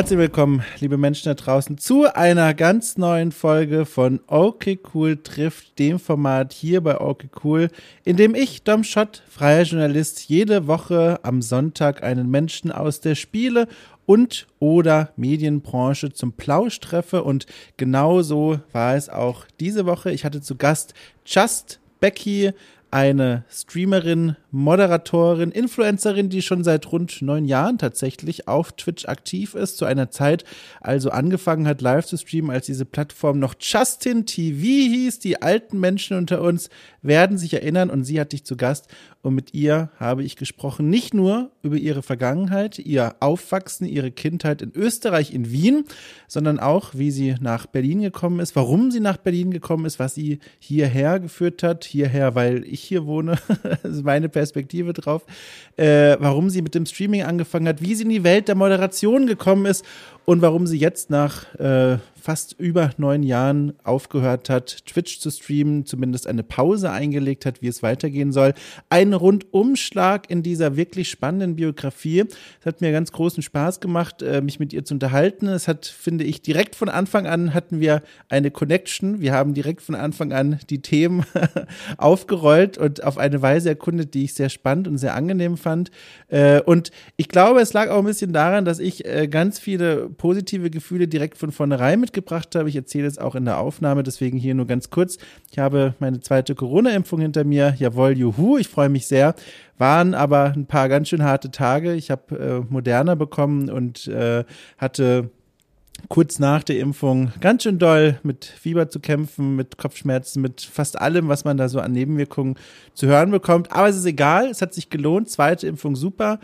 Herzlich willkommen, liebe Menschen da draußen, zu einer ganz neuen Folge von Okay Cool trifft, dem Format hier bei Okay Cool, in dem ich, Dom Schott, freier Journalist, jede Woche am Sonntag einen Menschen aus der Spiele- und oder Medienbranche zum Plausch treffe. Und genau so war es auch diese Woche. Ich hatte zu Gast Just Becky, eine Streamerin, Moderatorin, Influencerin, die schon seit rund neun Jahren tatsächlich auf Twitch aktiv ist, zu einer Zeit also angefangen hat, live zu streamen, als diese Plattform noch Justin TV hieß. Die alten Menschen unter uns werden sich erinnern und sie hat dich zu Gast. Und mit ihr habe ich gesprochen, nicht nur über ihre Vergangenheit, ihr Aufwachsen, ihre Kindheit in Österreich, in Wien, sondern auch, wie sie nach Berlin gekommen ist, warum sie nach Berlin gekommen ist, was sie hierher geführt hat, hierher, weil ich hier wohne, das ist meine Perspektive drauf, äh, warum sie mit dem Streaming angefangen hat, wie sie in die Welt der Moderation gekommen ist und warum sie jetzt nach äh, fast über neun Jahren aufgehört hat, Twitch zu streamen, zumindest eine Pause eingelegt hat, wie es weitergehen soll. Ein Rundumschlag in dieser wirklich spannenden Biografie. Es hat mir ganz großen Spaß gemacht, äh, mich mit ihr zu unterhalten. Es hat, finde ich, direkt von Anfang an hatten wir eine Connection. Wir haben direkt von Anfang an die Themen aufgerollt und auf eine Weise erkundet, die ich sehr spannend und sehr angenehm fand. Äh, und ich glaube, es lag auch ein bisschen daran, dass ich äh, ganz viele positive Gefühle direkt von vornherein mitgebracht habe. Ich erzähle es auch in der Aufnahme, deswegen hier nur ganz kurz. Ich habe meine zweite Corona-Impfung hinter mir. Jawohl, juhu, ich freue mich sehr. Waren aber ein paar ganz schön harte Tage. Ich habe äh, Moderna bekommen und äh, hatte kurz nach der Impfung ganz schön doll mit Fieber zu kämpfen, mit Kopfschmerzen, mit fast allem, was man da so an Nebenwirkungen zu hören bekommt. Aber es ist egal, es hat sich gelohnt. Zweite Impfung super.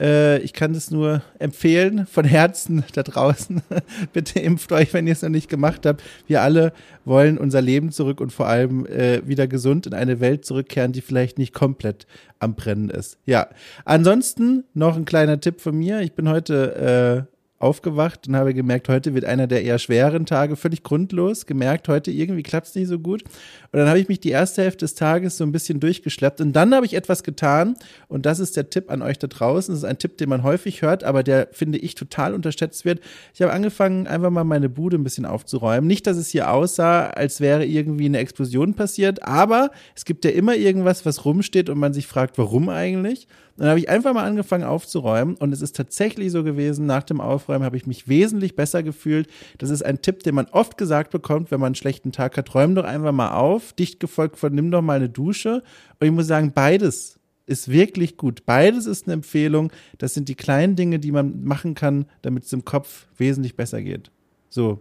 Äh, ich kann es nur empfehlen, von Herzen da draußen. Bitte impft euch, wenn ihr es noch nicht gemacht habt. Wir alle wollen unser Leben zurück und vor allem äh, wieder gesund in eine Welt zurückkehren, die vielleicht nicht komplett am Brennen ist. Ja, ansonsten noch ein kleiner Tipp von mir. Ich bin heute äh, aufgewacht und habe gemerkt, heute wird einer der eher schweren Tage völlig grundlos. Gemerkt, heute irgendwie klappt es nicht so gut. Und dann habe ich mich die erste Hälfte des Tages so ein bisschen durchgeschleppt. Und dann habe ich etwas getan. Und das ist der Tipp an euch da draußen. Das ist ein Tipp, den man häufig hört, aber der, finde ich, total unterschätzt wird. Ich habe angefangen, einfach mal meine Bude ein bisschen aufzuräumen. Nicht, dass es hier aussah, als wäre irgendwie eine Explosion passiert, aber es gibt ja immer irgendwas, was rumsteht und man sich fragt, warum eigentlich? Dann habe ich einfach mal angefangen aufzuräumen und es ist tatsächlich so gewesen, nach dem Aufräumen habe ich mich wesentlich besser gefühlt. Das ist ein Tipp, den man oft gesagt bekommt, wenn man einen schlechten Tag hat. Räum doch einfach mal auf, dicht gefolgt von nimm doch mal eine Dusche. Und ich muss sagen, beides ist wirklich gut. Beides ist eine Empfehlung. Das sind die kleinen Dinge, die man machen kann, damit es im Kopf wesentlich besser geht. So.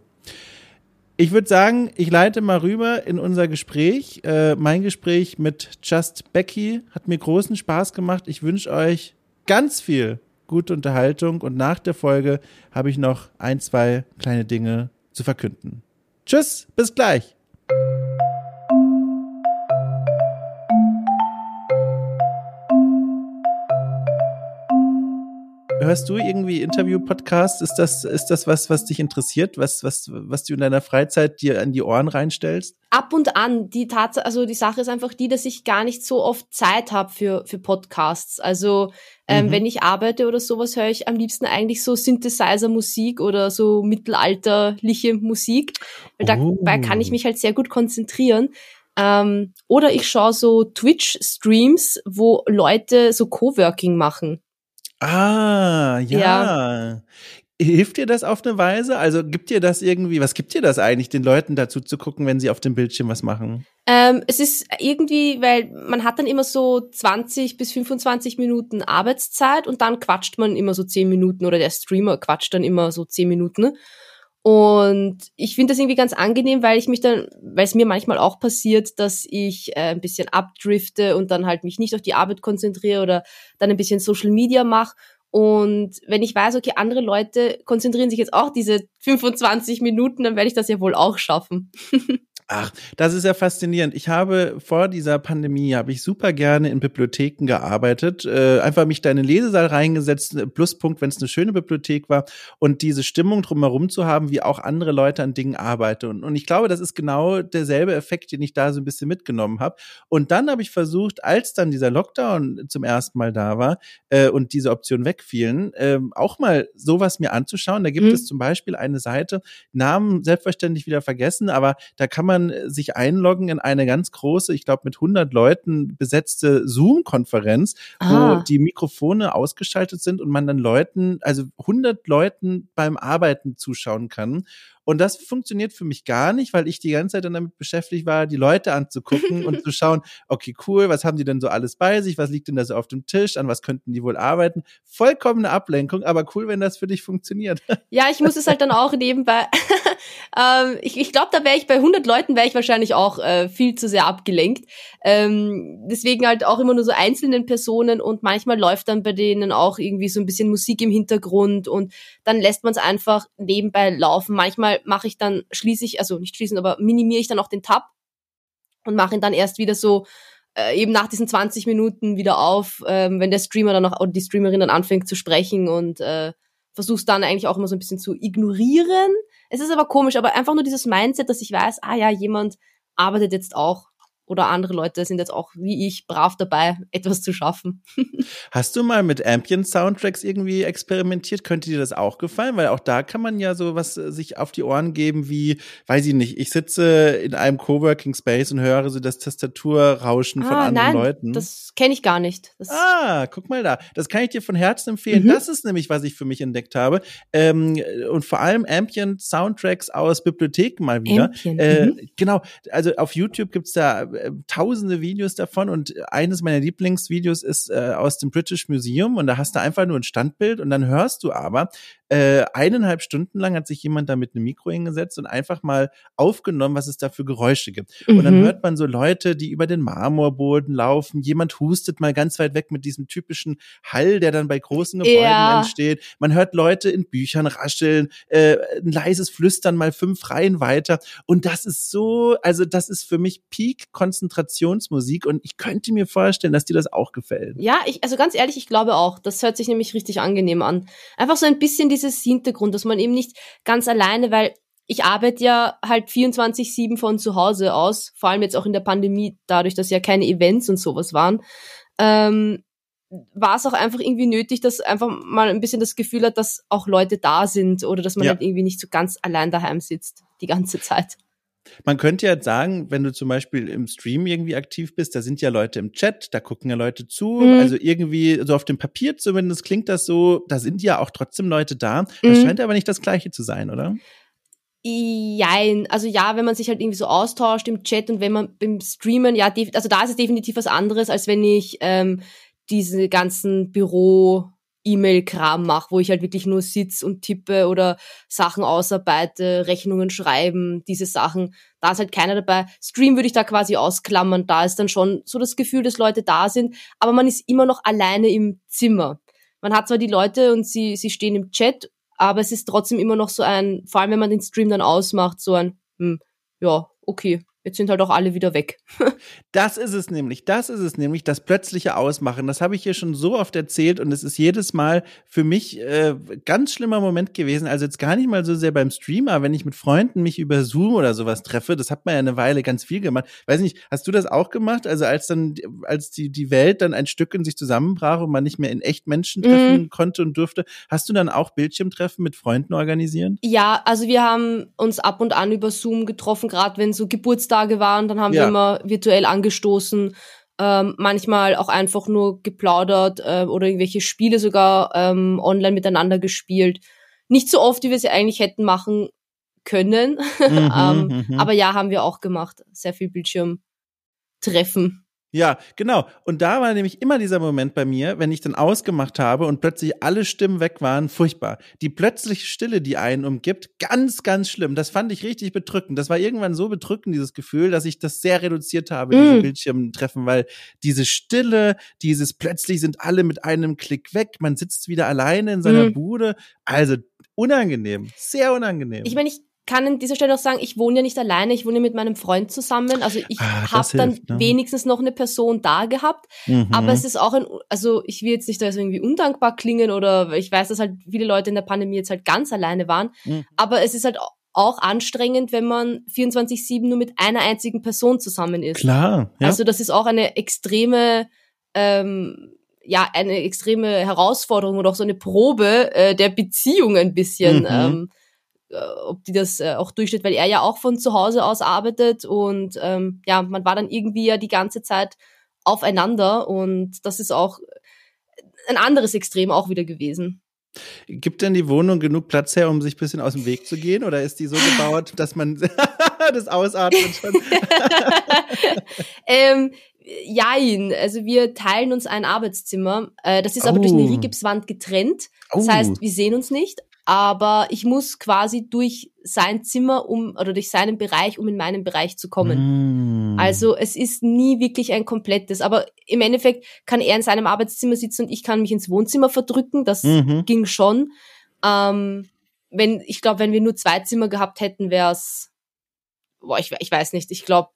Ich würde sagen, ich leite mal rüber in unser Gespräch. Äh, mein Gespräch mit Just Becky hat mir großen Spaß gemacht. Ich wünsche euch ganz viel gute Unterhaltung und nach der Folge habe ich noch ein, zwei kleine Dinge zu verkünden. Tschüss, bis gleich. Hörst du irgendwie Interview-Podcasts? Ist das, ist das was, was dich interessiert, was, was, was du in deiner Freizeit dir an die Ohren reinstellst? Ab und an. Die Tatsache, also die Sache ist einfach die, dass ich gar nicht so oft Zeit habe für, für Podcasts. Also ähm, mhm. wenn ich arbeite oder sowas, höre ich am liebsten eigentlich so Synthesizer-Musik oder so mittelalterliche Musik. Weil oh. Dabei kann ich mich halt sehr gut konzentrieren. Ähm, oder ich schaue so Twitch-Streams, wo Leute so Coworking machen. Ah, ja. ja. Hilft dir das auf eine Weise? Also gibt dir das irgendwie, was gibt dir das eigentlich, den Leuten dazu zu gucken, wenn sie auf dem Bildschirm was machen? Ähm, es ist irgendwie, weil man hat dann immer so 20 bis 25 Minuten Arbeitszeit und dann quatscht man immer so 10 Minuten oder der Streamer quatscht dann immer so 10 Minuten. Und ich finde das irgendwie ganz angenehm, weil ich mich dann, weil es mir manchmal auch passiert, dass ich äh, ein bisschen abdrifte und dann halt mich nicht auf die Arbeit konzentriere oder dann ein bisschen Social Media mache. Und wenn ich weiß, okay, andere Leute konzentrieren sich jetzt auch diese 25 Minuten, dann werde ich das ja wohl auch schaffen. Ach, das ist ja faszinierend. Ich habe vor dieser Pandemie habe ich super gerne in Bibliotheken gearbeitet, äh, einfach mich da in den Lesesaal reingesetzt. Pluspunkt, wenn es eine schöne Bibliothek war und diese Stimmung drumherum zu haben, wie auch andere Leute an Dingen arbeiten. Und, und ich glaube, das ist genau derselbe Effekt, den ich da so ein bisschen mitgenommen habe. Und dann habe ich versucht, als dann dieser Lockdown zum ersten Mal da war äh, und diese Optionen wegfielen, äh, auch mal sowas mir anzuschauen. Da gibt mhm. es zum Beispiel eine Seite, Namen selbstverständlich wieder vergessen, aber da kann man man sich einloggen in eine ganz große, ich glaube mit 100 Leuten besetzte Zoom-Konferenz, ah. wo die Mikrofone ausgeschaltet sind und man dann Leuten, also 100 Leuten beim Arbeiten zuschauen kann. Und das funktioniert für mich gar nicht, weil ich die ganze Zeit dann damit beschäftigt war, die Leute anzugucken und zu schauen, okay, cool, was haben die denn so alles bei sich? Was liegt denn da so auf dem Tisch? An was könnten die wohl arbeiten? Vollkommene Ablenkung, aber cool, wenn das für dich funktioniert. Ja, ich muss es halt dann auch nebenbei. ähm, ich ich glaube, da wäre ich bei 100 Leuten wäre ich wahrscheinlich auch äh, viel zu sehr abgelenkt. Ähm, deswegen halt auch immer nur so einzelnen Personen und manchmal läuft dann bei denen auch irgendwie so ein bisschen Musik im Hintergrund und dann lässt man es einfach nebenbei laufen. Manchmal mache ich dann, schließe ich, also nicht schließen, aber minimiere ich dann auch den Tab und mache ihn dann erst wieder so äh, eben nach diesen 20 Minuten wieder auf, ähm, wenn der Streamer dann noch oder die Streamerin dann anfängt zu sprechen und äh, versuch's dann eigentlich auch immer so ein bisschen zu ignorieren. Es ist aber komisch, aber einfach nur dieses Mindset, dass ich weiß, ah ja, jemand arbeitet jetzt auch oder andere Leute sind jetzt auch wie ich brav dabei, etwas zu schaffen. Hast du mal mit Ambient-Soundtracks irgendwie experimentiert? Könnte dir das auch gefallen? Weil auch da kann man ja so was äh, sich auf die Ohren geben wie, weiß ich nicht, ich sitze in einem Coworking Space und höre so das Tastaturrauschen ah, von anderen nein, Leuten. Das kenne ich gar nicht. Das ah, guck mal da. Das kann ich dir von Herzen empfehlen. Mhm. Das ist nämlich, was ich für mich entdeckt habe. Ähm, und vor allem Ambient-Soundtracks aus Bibliotheken mal wieder. Ambient, äh, mhm. Genau, also auf YouTube gibt's da äh, tausende Videos davon und eines meiner Lieblingsvideos ist äh, aus dem British Museum und da hast du einfach nur ein Standbild und dann hörst du aber, äh, eineinhalb Stunden lang hat sich jemand da mit einem Mikro hingesetzt und einfach mal aufgenommen, was es da für Geräusche gibt. Mhm. Und dann mhm. hört man so Leute, die über den Marmorboden laufen, jemand hustet mal ganz weit weg mit diesem typischen Hall, der dann bei großen Gebäuden ja. entsteht. Man hört Leute in Büchern rascheln, äh, ein leises Flüstern mal fünf Reihen weiter. Und das ist so, also das ist für mich Peak-Konzentrationsmusik und ich könnte mir vorstellen, dass dir das auch gefällt. Ja, ich, also ganz ehrlich, ich glaube auch. Das hört sich nämlich richtig angenehm an. Einfach so ein bisschen die dieses Hintergrund, dass man eben nicht ganz alleine, weil ich arbeite ja halt 24-7 von zu Hause aus, vor allem jetzt auch in der Pandemie, dadurch, dass ja keine Events und sowas waren, ähm, war es auch einfach irgendwie nötig, dass einfach mal ein bisschen das Gefühl hat, dass auch Leute da sind oder dass man ja. halt irgendwie nicht so ganz allein daheim sitzt die ganze Zeit. Man könnte ja sagen, wenn du zum Beispiel im Stream irgendwie aktiv bist, da sind ja Leute im Chat, da gucken ja Leute zu. Mhm. Also irgendwie, so auf dem Papier zumindest klingt das so, da sind ja auch trotzdem Leute da. Das mhm. scheint aber nicht das Gleiche zu sein, oder? Jein, also ja, wenn man sich halt irgendwie so austauscht im Chat und wenn man beim Streamen, ja, also da ist es definitiv was anderes, als wenn ich ähm, diese ganzen Büro E-Mail-Kram mache, wo ich halt wirklich nur sitz und tippe oder Sachen ausarbeite, Rechnungen schreiben, diese Sachen. Da ist halt keiner dabei. Stream würde ich da quasi ausklammern. Da ist dann schon so das Gefühl, dass Leute da sind, aber man ist immer noch alleine im Zimmer. Man hat zwar die Leute und sie, sie stehen im Chat, aber es ist trotzdem immer noch so ein, vor allem wenn man den Stream dann ausmacht, so ein, hm, ja, okay, Jetzt sind halt auch alle wieder weg. das ist es nämlich. Das ist es nämlich, das plötzliche Ausmachen. Das habe ich hier schon so oft erzählt und es ist jedes Mal für mich äh, ganz schlimmer Moment gewesen. Also jetzt gar nicht mal so sehr beim Streamer, wenn ich mit Freunden mich über Zoom oder sowas treffe. Das hat man ja eine Weile ganz viel gemacht. Weiß nicht, hast du das auch gemacht? Also als dann, als die, die Welt dann ein Stück in sich zusammenbrach und man nicht mehr in echt Menschen treffen mhm. konnte und durfte, hast du dann auch Bildschirmtreffen mit Freunden organisiert? Ja, also wir haben uns ab und an über Zoom getroffen, gerade wenn so Geburtstag Geburtstage waren, dann haben ja. wir immer virtuell angestoßen, ähm, manchmal auch einfach nur geplaudert äh, oder irgendwelche Spiele sogar ähm, online miteinander gespielt. Nicht so oft, wie wir sie eigentlich hätten machen können, mhm, ähm, mhm. aber ja, haben wir auch gemacht. Sehr viel Bildschirmtreffen. Ja, genau. Und da war nämlich immer dieser Moment bei mir, wenn ich dann ausgemacht habe und plötzlich alle Stimmen weg waren, furchtbar. Die plötzliche Stille, die einen umgibt, ganz, ganz schlimm. Das fand ich richtig bedrückend. Das war irgendwann so bedrückend, dieses Gefühl, dass ich das sehr reduziert habe, mm. diese Bildschirmtreffen, weil diese Stille, dieses plötzlich sind alle mit einem Klick weg, man sitzt wieder alleine in seiner mm. Bude. Also unangenehm, sehr unangenehm. Ich meine, ich kann an dieser Stelle auch sagen, ich wohne ja nicht alleine, ich wohne ja mit meinem Freund zusammen. Also ich Ah, habe dann hilft, ne? wenigstens noch eine Person da gehabt. Mhm. Aber es ist auch ein, also ich will jetzt nicht da irgendwie undankbar klingen oder ich weiß, dass halt viele Leute in der Pandemie jetzt halt ganz alleine waren. Mhm. Aber es ist halt auch anstrengend, wenn man 24-7 nur mit einer einzigen Person zusammen ist. Klar, ja. Also das ist auch eine extreme, ähm, ja, eine extreme Herausforderung oder auch so eine Probe äh, der Beziehung ein bisschen, Mhm. ähm, äh, ob die das äh, auch durchsteht, weil er ja auch von zu Hause aus arbeitet und ähm, ja, man war dann irgendwie ja die ganze Zeit aufeinander und das ist auch ein anderes Extrem auch wieder gewesen. Gibt denn die Wohnung genug Platz her, um sich ein bisschen aus dem Weg zu gehen? Oder ist die so gebaut, dass man das Ausatmen schon. ähm, jein, also wir teilen uns ein Arbeitszimmer. Äh, das ist aber durch eine Oh. Rigipswand getrennt. Das Oh. heißt, wir sehen uns nicht, aber ich muss quasi durch sein Zimmer um oder durch seinen Bereich, um in meinen Bereich zu kommen. Mm. Also es ist nie wirklich ein komplettes, aber im Endeffekt kann er in seinem Arbeitszimmer sitzen und ich kann mich ins Wohnzimmer verdrücken. Das Mhm. ging schon. Ähm, wenn ich glaube, wenn wir nur zwei Zimmer gehabt hätten, wäre es, boah, ich, ich weiß nicht. Ich glaube,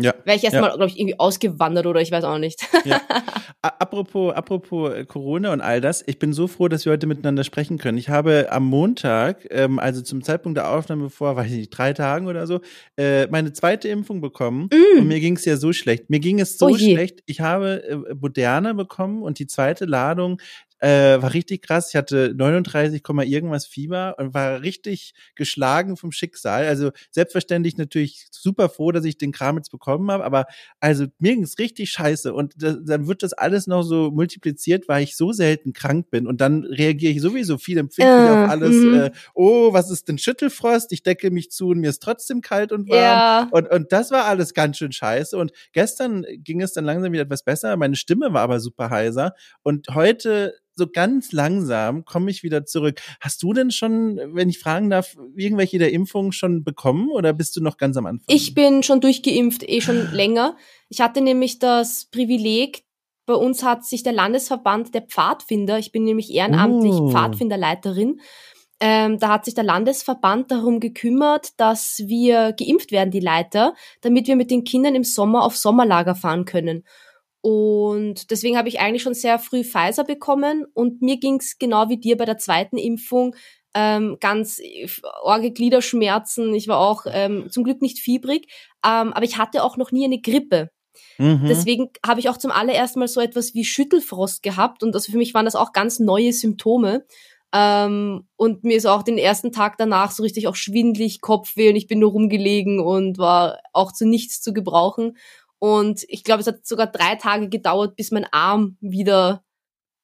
Ja. wäre ich Ja. erstmal, glaube ich, irgendwie ausgewandert oder ich weiß auch nicht. Ja. Apropos, apropos äh, Corona und all das, ich bin so froh, dass wir heute miteinander sprechen können. Ich habe am Montag, ähm, also zum Zeitpunkt der Aufnahme vor, weiß ich nicht, drei Tagen oder so, äh, meine zweite Impfung bekommen. Mm. Und mir ging es ja so schlecht. Mir ging es so Oh schlecht. Ich habe äh, Moderna bekommen und die zweite Ladung äh, war richtig krass. Ich hatte 39, Komma irgendwas Fieber und war richtig geschlagen vom Schicksal. Also selbstverständlich natürlich super froh, dass ich den Kram jetzt bekommen habe, aber also mir ging es richtig scheiße und da, dann wird das alles noch so multipliziert, weil ich so selten krank bin und dann reagiere ich sowieso viel empfindlich Äh, auf alles. mhm. Äh, oh, was ist denn Schüttelfrost? Ich decke mich zu und mir ist trotzdem kalt und warm. Ja. Und, und das war alles ganz schön scheiße. Und gestern ging es dann langsam wieder etwas besser. Meine Stimme war aber super heiser. Und heute so ganz langsam komme ich wieder zurück. Hast du denn schon, wenn ich fragen darf, irgendwelche der Impfungen schon bekommen oder bist du noch ganz am Anfang? Ich bin schon durchgeimpft, eh schon länger. Ich hatte nämlich das Privileg, bei uns hat sich der Landesverband der Pfadfinder, ich bin nämlich ehrenamtlich Oh. Pfadfinderleiterin, ähm, da hat sich der Landesverband darum gekümmert, dass wir geimpft werden, die Leiter, damit wir mit den Kindern im Sommer auf Sommerlager fahren können. Und deswegen habe ich eigentlich schon sehr früh Pfizer bekommen und mir ging's genau wie dir bei der zweiten Impfung ähm, ganz äh, orge Gliederschmerzen. Ich war auch ähm, zum Glück nicht fiebrig, ähm, aber ich hatte auch noch nie eine Grippe. Mhm. Deswegen habe ich auch zum allerersten Mal so etwas wie Schüttelfrost gehabt und also für mich waren das auch ganz neue Symptome. Ähm, und mir ist auch den ersten Tag danach so richtig auch schwindlig, Kopfweh und ich bin nur rumgelegen und war auch zu nichts zu gebrauchen. Und ich glaube, es hat sogar drei Tage gedauert, bis mein Arm wieder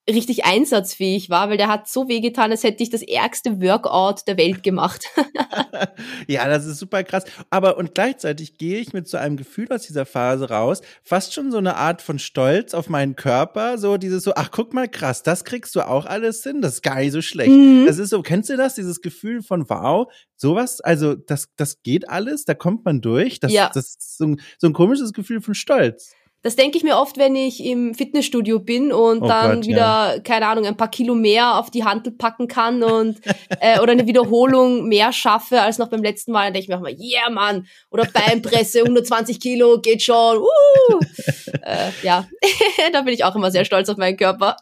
richtig einsatzfähig war, weil der hat so wehgetan, als hätte ich das ärgste Workout der Welt gemacht. ja, das ist super krass. Aber und gleichzeitig gehe ich mit so einem Gefühl aus dieser Phase raus, fast schon so eine Art von Stolz auf meinen Körper, so dieses so, ach guck mal krass, das kriegst du auch alles hin, das ist gar nicht so schlecht. Mhm. Das ist so, kennst du das, dieses Gefühl von wow, sowas, also das, das geht alles, da kommt man durch. Das, Ja. das ist so ein, so ein komisches Gefühl von Stolz. Das denke ich mir oft, wenn ich im Fitnessstudio bin und Oh dann Gott, wieder, keine Ahnung, ein paar Kilo mehr auf die Hantel packen kann und äh, oder eine Wiederholung mehr schaffe als noch beim letzten Mal. Dann denke ich mir auch mal, yeah, Mann. Oder Beinpresse, 120 Kilo, geht schon. Uh. äh, ja, da bin ich auch immer sehr stolz auf meinen Körper.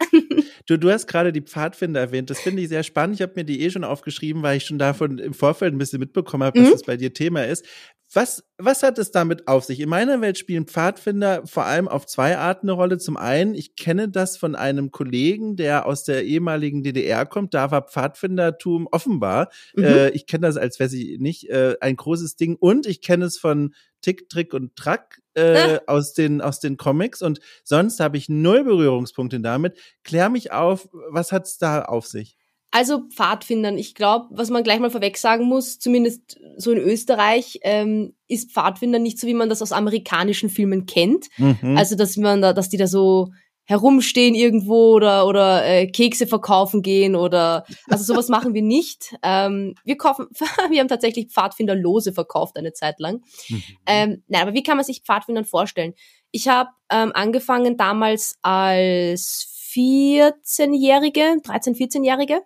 Du, du hast gerade die Pfadfinder erwähnt. Das finde ich sehr spannend. Ich habe mir die eh schon aufgeschrieben, weil ich schon davon im Vorfeld ein bisschen mitbekommen habe, dass Mhm. das bei dir Thema ist. Was, was hat es damit auf sich? In meiner Welt spielen Pfadfinder vor allem auf zwei Arten eine Rolle. Zum einen, ich kenne das von einem Kollegen, der aus der ehemaligen DDR kommt. Da war Pfadfindertum offenbar. Mhm. Äh, ich kenne das, als wäre ich nicht, äh, ein großes Ding. Und ich kenne es von Tick, Trick und Track äh, aus, den, aus den Comics. Und sonst habe ich null Berührungspunkte damit. Klär mich auf, was hat's da auf sich? Also Pfadfindern, ich glaube, was man gleich mal vorweg sagen muss, zumindest so in Österreich, ähm, ist Pfadfinder nicht so, wie man das aus amerikanischen Filmen kennt. Mhm. Also, dass man da, dass die da so herumstehen irgendwo oder oder äh, Kekse verkaufen gehen oder also sowas machen wir nicht. Ähm, wir kaufen, wir haben tatsächlich Pfadfinderlose verkauft eine Zeit lang. Mhm. Ähm, nein, aber wie kann man sich Pfadfindern vorstellen? Ich habe ähm, angefangen damals als 14-Jährige, 13, 14-Jährige,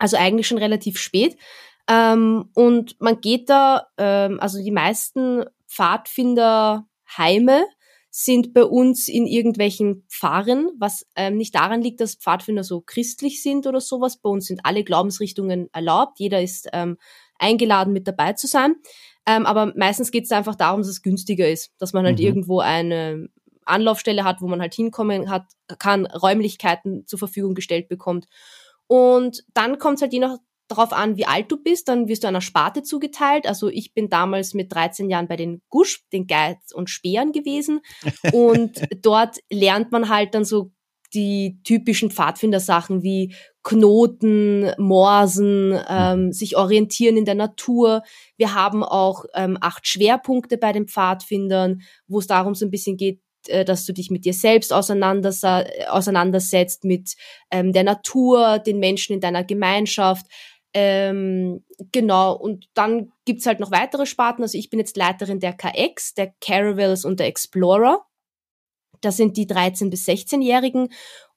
also eigentlich schon relativ spät. Ähm, und man geht da, ähm, also die meisten Pfadfinderheime sind bei uns in irgendwelchen Pfarren, was ähm, nicht daran liegt, dass Pfadfinder so christlich sind oder sowas. Bei uns sind alle Glaubensrichtungen erlaubt. Jeder ist ähm, eingeladen, mit dabei zu sein. Ähm, aber meistens geht es einfach darum, dass es günstiger ist, dass man halt mhm. irgendwo eine Anlaufstelle hat, wo man halt hinkommen hat, kann, Räumlichkeiten zur Verfügung gestellt bekommt. Und dann kommt es halt je nach darauf an, wie alt du bist, dann wirst du einer Sparte zugeteilt. Also ich bin damals mit 13 Jahren bei den Gusch, den Geiz und Speeren gewesen. Und dort lernt man halt dann so die typischen Pfadfindersachen wie Knoten, Morsen, ähm, sich orientieren in der Natur. Wir haben auch ähm, acht Schwerpunkte bei den Pfadfindern, wo es darum so ein bisschen geht, dass du dich mit dir selbst auseinandersetzt, mit ähm, der Natur, den Menschen in deiner Gemeinschaft. Ähm, genau, und dann gibt's halt noch weitere Sparten. Also ich bin jetzt Leiterin der KX, der Caravels und der Explorer. Das sind die 13- bis 16-Jährigen.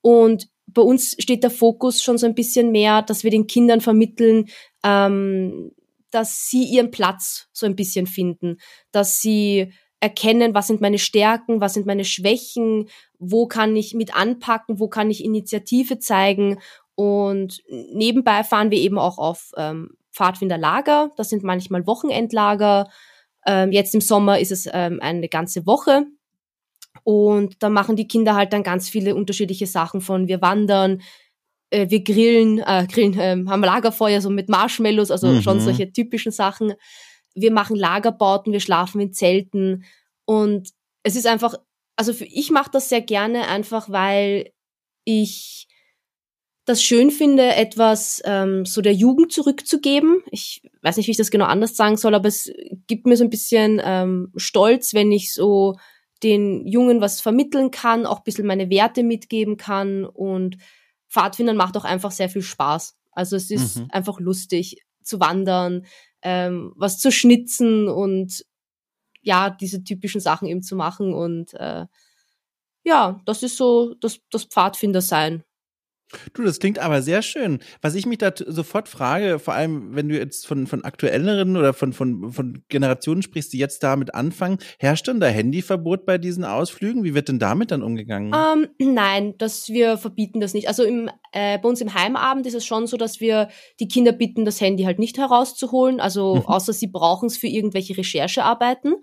Und bei uns steht der Fokus schon so ein bisschen mehr, dass wir den Kindern vermitteln, ähm, dass sie ihren Platz so ein bisschen finden, dass sie erkennen, was sind meine Stärken, was sind meine Schwächen, wo kann ich mit anpacken, wo kann ich Initiative zeigen und nebenbei fahren wir eben auch auf ähm, Pfadfinderlager. Das sind manchmal Wochenendlager. Ähm, jetzt im Sommer ist es ähm, eine ganze Woche. Und da machen die Kinder halt dann ganz viele unterschiedliche Sachen von wir wandern, äh, wir grillen, äh, grillen äh, haben Lagerfeuer so mit Marshmallows, also mhm. schon solche typischen Sachen. Wir machen Lagerbauten, wir schlafen in Zelten und es ist einfach, also für, ich mache das sehr gerne einfach, weil ich das schön finde, etwas ähm, so der Jugend zurückzugeben. Ich weiß nicht, wie ich das genau anders sagen soll, aber es gibt mir so ein bisschen ähm, Stolz, wenn ich so den Jungen was vermitteln kann, auch ein bisschen meine Werte mitgeben kann und Pfadfindern macht auch einfach sehr viel Spaß. Also es ist mhm. einfach lustig zu wandern, ähm, was zu schnitzen und ja, diese typischen Sachen eben zu machen und äh, ja, das ist so das, das Pfadfinder sein. Du, das klingt aber sehr schön. Was ich mich da sofort frage, vor allem wenn du jetzt von, von aktuelleren oder von, von, von Generationen sprichst, die jetzt damit anfangen, herrscht denn da Handyverbot bei diesen Ausflügen? Wie wird denn damit dann umgegangen? Um, ähm, nein, dass wir verbieten das nicht. Also im, äh, bei uns im Heimabend ist es schon so, dass wir die Kinder bitten, das Handy halt nicht herauszuholen, also mhm. außer sie brauchen es für irgendwelche Recherchearbeiten,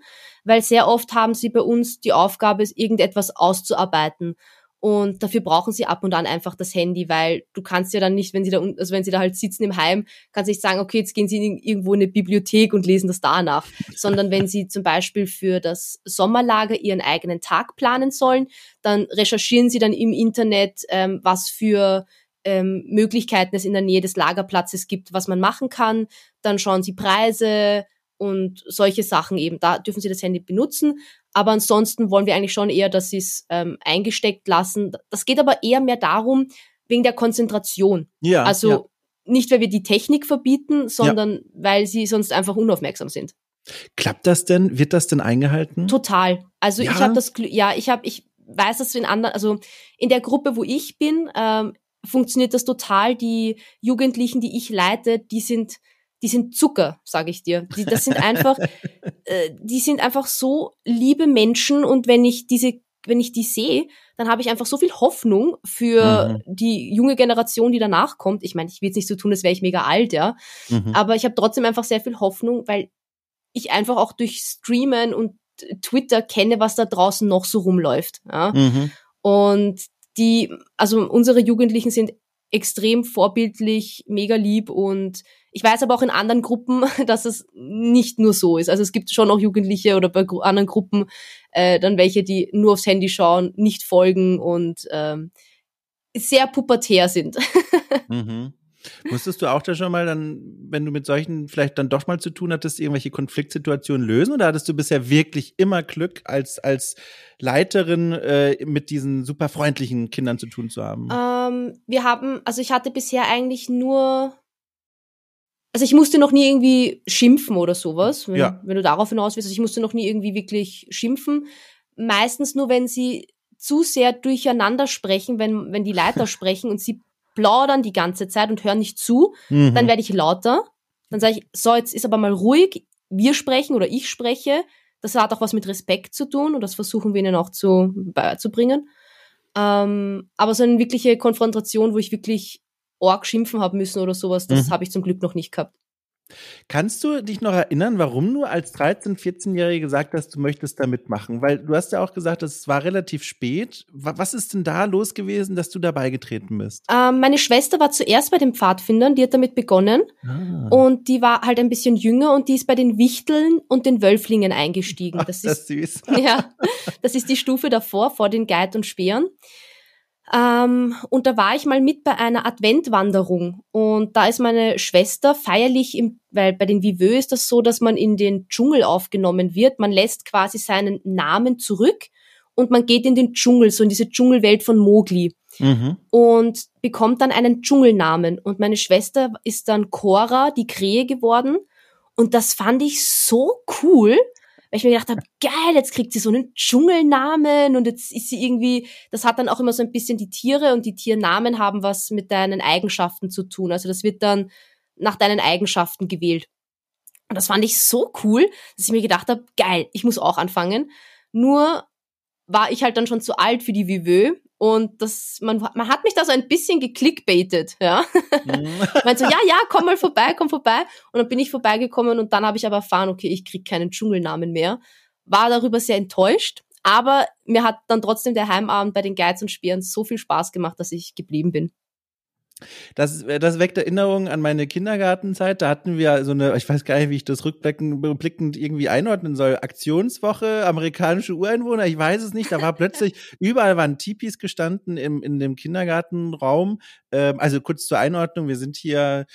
weil sehr oft haben sie bei uns die Aufgabe, irgendetwas auszuarbeiten. Und dafür brauchen sie ab und an einfach das Handy, weil du kannst ja dann nicht, wenn sie da, also wenn sie da halt sitzen im Heim, kannst du nicht sagen, okay, jetzt gehen sie in irgendwo in eine Bibliothek und lesen das da nach. Sondern wenn sie zum Beispiel für das Sommerlager ihren eigenen Tag planen sollen, dann recherchieren sie dann im Internet, ähm, was für ähm, Möglichkeiten es in der Nähe des Lagerplatzes gibt, was man machen kann. Dann schauen sie Preise, und solche Sachen eben. Da dürfen sie das Handy benutzen. Aber ansonsten wollen wir eigentlich schon eher, dass sie es ähm, eingesteckt lassen. Das geht aber eher mehr darum, wegen der Konzentration. Ja. Also ja. nicht, weil wir die Technik verbieten, sondern ja. weil sie sonst einfach unaufmerksam sind. Klappt das denn? Wird das denn eingehalten? Total. Also ja. ich habe das, ja, ich habe, ich weiß, dass in anderen, also in der Gruppe, wo ich bin, ähm, funktioniert das total. Die Jugendlichen, die ich leite, die sind die sind Zucker, sage ich dir. Die, das sind einfach, äh, die sind einfach so liebe Menschen und wenn ich diese, wenn ich die sehe, dann habe ich einfach so viel Hoffnung für mhm. die junge Generation, die danach kommt. Ich meine, ich will jetzt nicht so tun, als wäre ich mega alt, ja, mhm. aber ich habe trotzdem einfach sehr viel Hoffnung, weil ich einfach auch durch Streamen und Twitter kenne, was da draußen noch so rumläuft. Ja? Mhm. Und die, also unsere Jugendlichen sind extrem vorbildlich, mega lieb und ich weiß aber auch in anderen Gruppen, dass es nicht nur so ist. Also es gibt schon auch Jugendliche oder bei anderen Gruppen äh, dann welche, die nur aufs Handy schauen, nicht folgen und ähm, sehr pubertär sind. mhm. Musstest du auch da schon mal dann, wenn du mit solchen vielleicht dann doch mal zu tun hattest, irgendwelche Konfliktsituationen lösen oder hattest du bisher wirklich immer Glück als, als Leiterin äh, mit diesen super freundlichen Kindern zu tun zu haben? Ähm, wir haben, also ich hatte bisher eigentlich nur also ich musste noch nie irgendwie schimpfen oder sowas, wenn, ja. wenn du darauf hinaus willst. Also ich musste noch nie irgendwie wirklich schimpfen. Meistens nur, wenn sie zu sehr durcheinander sprechen, wenn, wenn die Leiter sprechen und sie plaudern die ganze Zeit und hören nicht zu, mhm. dann werde ich lauter. Dann sage ich, so, jetzt ist aber mal ruhig, wir sprechen oder ich spreche. Das hat auch was mit Respekt zu tun und das versuchen wir ihnen auch zu, beizubringen. Ähm, aber so eine wirkliche Konfrontation, wo ich wirklich Org schimpfen habe müssen oder sowas, das mhm. habe ich zum Glück noch nicht gehabt. Kannst du dich noch erinnern, warum du als 13-, 14-Jährige gesagt hast, du möchtest da mitmachen? Weil du hast ja auch gesagt, es war relativ spät. Was ist denn da los gewesen, dass du dabei getreten bist? Ähm, meine Schwester war zuerst bei den Pfadfindern, die hat damit begonnen. Ah. Und die war halt ein bisschen jünger und die ist bei den Wichteln und den Wölflingen eingestiegen. Ach, das, ist süß. Ja, das ist die Stufe davor, vor den Geit und Speeren. Ähm, und da war ich mal mit bei einer Adventwanderung und da ist meine Schwester feierlich im, weil bei den Viveux ist das so, dass man in den Dschungel aufgenommen wird. Man lässt quasi seinen Namen zurück und man geht in den Dschungel, so in diese Dschungelwelt von Mowgli. Mhm. Und bekommt dann einen Dschungelnamen. Und meine Schwester ist dann Cora, die Krähe geworden. Und das fand ich so cool, weil ich mir gedacht habe, geil, jetzt kriegt sie so einen Dschungelnamen und jetzt ist sie irgendwie, das hat dann auch immer so ein bisschen die Tiere und die Tiernamen haben was mit deinen Eigenschaften zu tun. Also das wird dann nach deinen Eigenschaften gewählt. Und das fand ich so cool, dass ich mir gedacht habe, geil, ich muss auch anfangen. Nur war ich halt dann schon zu alt für die Viveux und das, man, man hat mich da so ein bisschen geklickbaitet, ja. Mhm. Meint so, ja, ja, komm mal vorbei, komm vorbei. Und dann bin ich vorbeigekommen und dann habe ich aber erfahren, okay, ich krieg keinen Dschungelnamen mehr. War darüber sehr enttäuscht, aber mir hat dann trotzdem der Heimabend bei den Geiz und Speeren so viel Spaß gemacht, dass ich geblieben bin. Das, das weckt Erinnerungen an meine Kindergartenzeit. Da hatten wir so eine, ich weiß gar nicht, wie ich das rückblickend irgendwie einordnen soll. Aktionswoche, amerikanische Ureinwohner, ich weiß es nicht. Da war plötzlich, überall waren Tipis gestanden im, in dem Kindergartenraum. Ähm, also kurz zur Einordnung, wir sind hier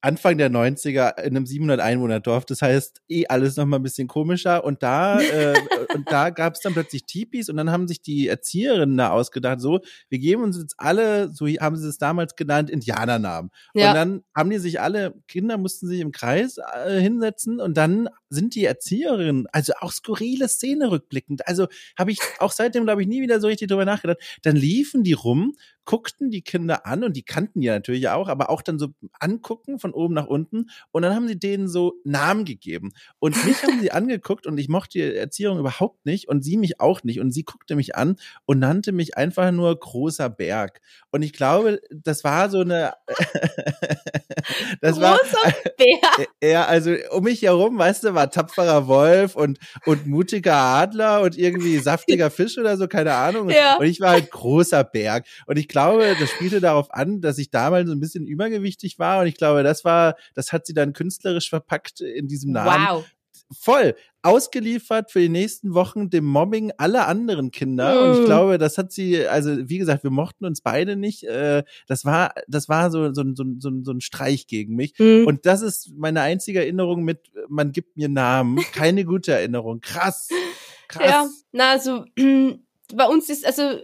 Anfang der 90er in einem 700 Einwohner Dorf. Das heißt, eh alles noch mal ein bisschen komischer. Und da, äh, und da gab es dann plötzlich Tipis und dann haben sich die Erzieherinnen da ausgedacht, so, wir geben uns jetzt alle, so haben sie es damals genannt, Indianernamen. Ja. Und dann haben die sich alle, Kinder mussten sich im Kreis äh, hinsetzen und dann sind die Erzieherinnen, also auch skurrile Szene rückblickend. Also habe ich auch seitdem, glaube ich, nie wieder so richtig drüber nachgedacht. Dann liefen die rum, guckten die Kinder an und die kannten ja natürlich auch, aber auch dann so angucken von oben nach unten und dann haben sie denen so Namen gegeben. Und mich haben sie angeguckt und ich mochte die Erziehung überhaupt nicht und sie mich auch nicht. Und sie guckte mich an und nannte mich einfach nur großer Berg. Und ich glaube, das war so eine. das großer war, Berg. Ja, also um mich herum, weißt du, war tapferer Wolf und, und mutiger Adler und irgendwie saftiger Fisch oder so, keine Ahnung. Ja. Und ich war halt großer Berg. Und ich glaube, das spielte darauf an, dass ich damals so ein bisschen übergewichtig war. Und ich glaube, das war, das hat sie dann künstlerisch verpackt in diesem Namen. Wow voll ausgeliefert für die nächsten Wochen dem Mobbing aller anderen Kinder. Und ich glaube, das hat sie, also wie gesagt, wir mochten uns beide nicht. Äh, das war, das war so, so, so, so, so ein Streich gegen mich. Mm. Und das ist meine einzige Erinnerung mit, man gibt mir Namen. Keine gute Erinnerung. Krass. Krass. Ja, na, also bei uns ist, also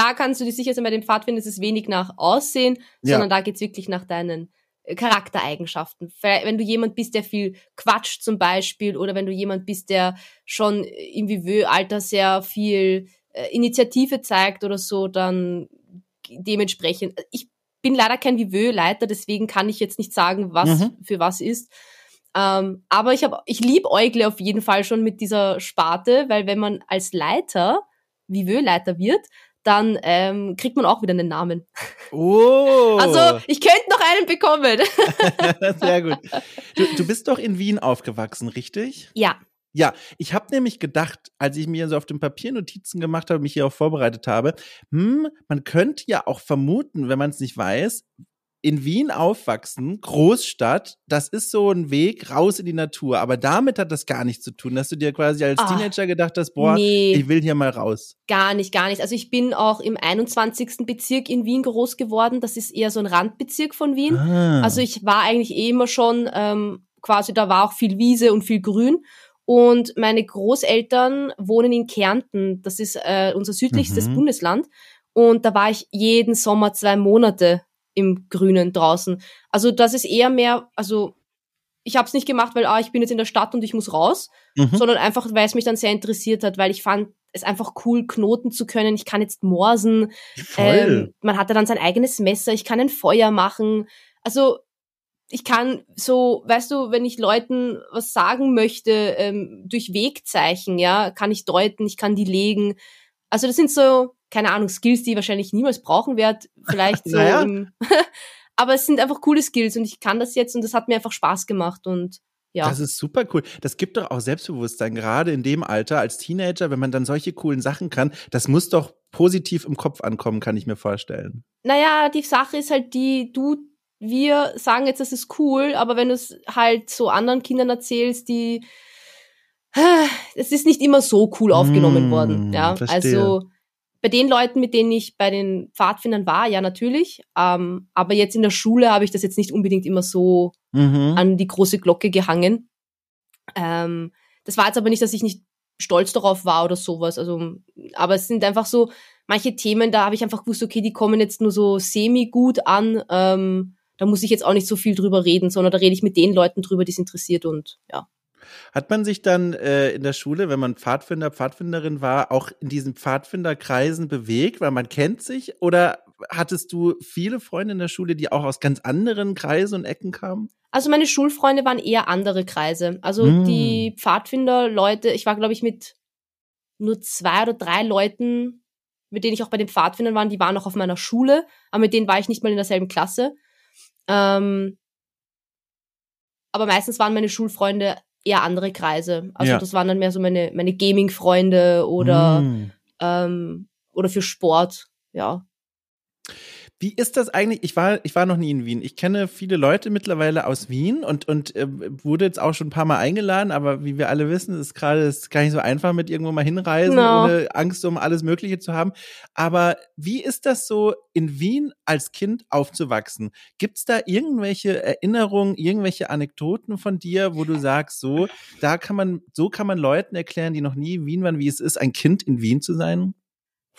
da kannst du dir sicher sein, bei dem Pfadfinder ist es wenig nach Aussehen, ja. sondern da geht's wirklich nach deinen Charaktereigenschaften. Wenn du jemand bist, der viel quatscht zum Beispiel, oder wenn du jemand bist, der schon im Viveux-Alter sehr viel äh, Initiative zeigt oder so, dann dementsprechend. Ich bin leider kein Viveux-Leiter, deswegen kann ich jetzt nicht sagen, was mhm. für was ist. Ähm, aber ich ich liebe Eugle auf jeden Fall schon mit dieser Sparte, weil wenn man als Leiter Viveux-Leiter wird, dann ähm, kriegt man auch wieder einen Namen. Oh. Also ich könnte noch einen bekommen. Sehr gut. Du, du bist doch in Wien aufgewachsen, richtig? Ja. Ja, ich habe nämlich gedacht, als ich mir so auf dem Papier Notizen gemacht habe, mich hier auch vorbereitet habe, hm, man könnte ja auch vermuten, wenn man es nicht weiß, in Wien aufwachsen, Großstadt, das ist so ein Weg raus in die Natur. Aber damit hat das gar nichts zu tun, dass du dir quasi als Ach, Teenager gedacht hast, boah, nee, ich will hier mal raus. Gar nicht, gar nicht. Also ich bin auch im 21. Bezirk in Wien groß geworden. Das ist eher so ein Randbezirk von Wien. Ah. Also ich war eigentlich eh immer schon ähm, quasi, da war auch viel Wiese und viel Grün. Und meine Großeltern wohnen in Kärnten. Das ist äh, unser südlichstes mhm. Bundesland. Und da war ich jeden Sommer zwei Monate im Grünen draußen. Also das ist eher mehr, also ich habe es nicht gemacht, weil ah, ich bin jetzt in der Stadt und ich muss raus, mhm. sondern einfach, weil es mich dann sehr interessiert hat, weil ich fand es einfach cool, knoten zu können. Ich kann jetzt morsen. Ähm, man hatte dann sein eigenes Messer. Ich kann ein Feuer machen. Also ich kann so, weißt du, wenn ich Leuten was sagen möchte, ähm, durch Wegzeichen, ja, kann ich deuten, ich kann die legen. Also das sind so, keine Ahnung, Skills, die ich wahrscheinlich niemals brauchen werde, vielleicht so Naja. im, aber es sind einfach coole Skills und ich kann das jetzt und das hat mir einfach Spaß gemacht und ja. Das ist super cool. Das gibt doch auch Selbstbewusstsein, gerade in dem Alter als Teenager, wenn man dann solche coolen Sachen kann. Das muss doch positiv im Kopf ankommen, kann ich mir vorstellen. Naja, die Sache ist halt die, du, wir sagen jetzt, das ist cool, aber wenn du es halt so anderen Kindern erzählst, die, es ist nicht immer so cool aufgenommen Hm, worden, ja. verstehe. Also, bei den Leuten, mit denen ich bei den Pfadfindern war, ja, natürlich, ähm, aber jetzt in der Schule habe ich das jetzt nicht unbedingt immer so Mhm. an die große Glocke gehangen. Ähm, das war jetzt aber nicht, dass ich nicht stolz darauf war oder sowas. Also, aber es sind einfach so manche Themen, da habe ich einfach gewusst, okay, die kommen jetzt nur so semi gut an. Ähm, da muss ich jetzt auch nicht so viel drüber reden, sondern da rede ich mit den Leuten drüber, die es interessiert und ja. Hat man sich dann äh, in der Schule, wenn man Pfadfinder, Pfadfinderin war, auch in diesen Pfadfinderkreisen bewegt, weil man kennt sich? Oder hattest du viele Freunde in der Schule, die auch aus ganz anderen Kreisen und Ecken kamen? Also meine Schulfreunde waren eher andere Kreise. Also Mm. die Pfadfinder-Leute, ich war, glaube ich, mit nur zwei oder drei Leuten, mit denen ich auch bei den Pfadfindern war, die waren auch auf meiner Schule, aber mit denen war ich nicht mal in derselben Klasse. Ähm, aber meistens waren meine Schulfreunde eher andere Kreise. Also Ja. das waren dann mehr so meine, meine Gaming-Freunde oder, Hm. ähm, oder für Sport, ja. Wie ist das eigentlich? Ich war, ich war noch nie in Wien. Ich kenne viele Leute mittlerweile aus Wien und, und äh, wurde jetzt auch schon ein paar Mal eingeladen, aber wie wir alle wissen, ist gerade ist gar nicht so einfach mit irgendwo mal hinreisen, No. ohne Angst um alles Mögliche zu haben. Aber wie ist das so, in Wien als Kind aufzuwachsen? Gibt's da irgendwelche Erinnerungen, irgendwelche Anekdoten von dir, wo du sagst, so, da kann man, so kann man Leuten erklären, die noch nie in Wien waren, wie es ist, ein Kind in Wien zu sein?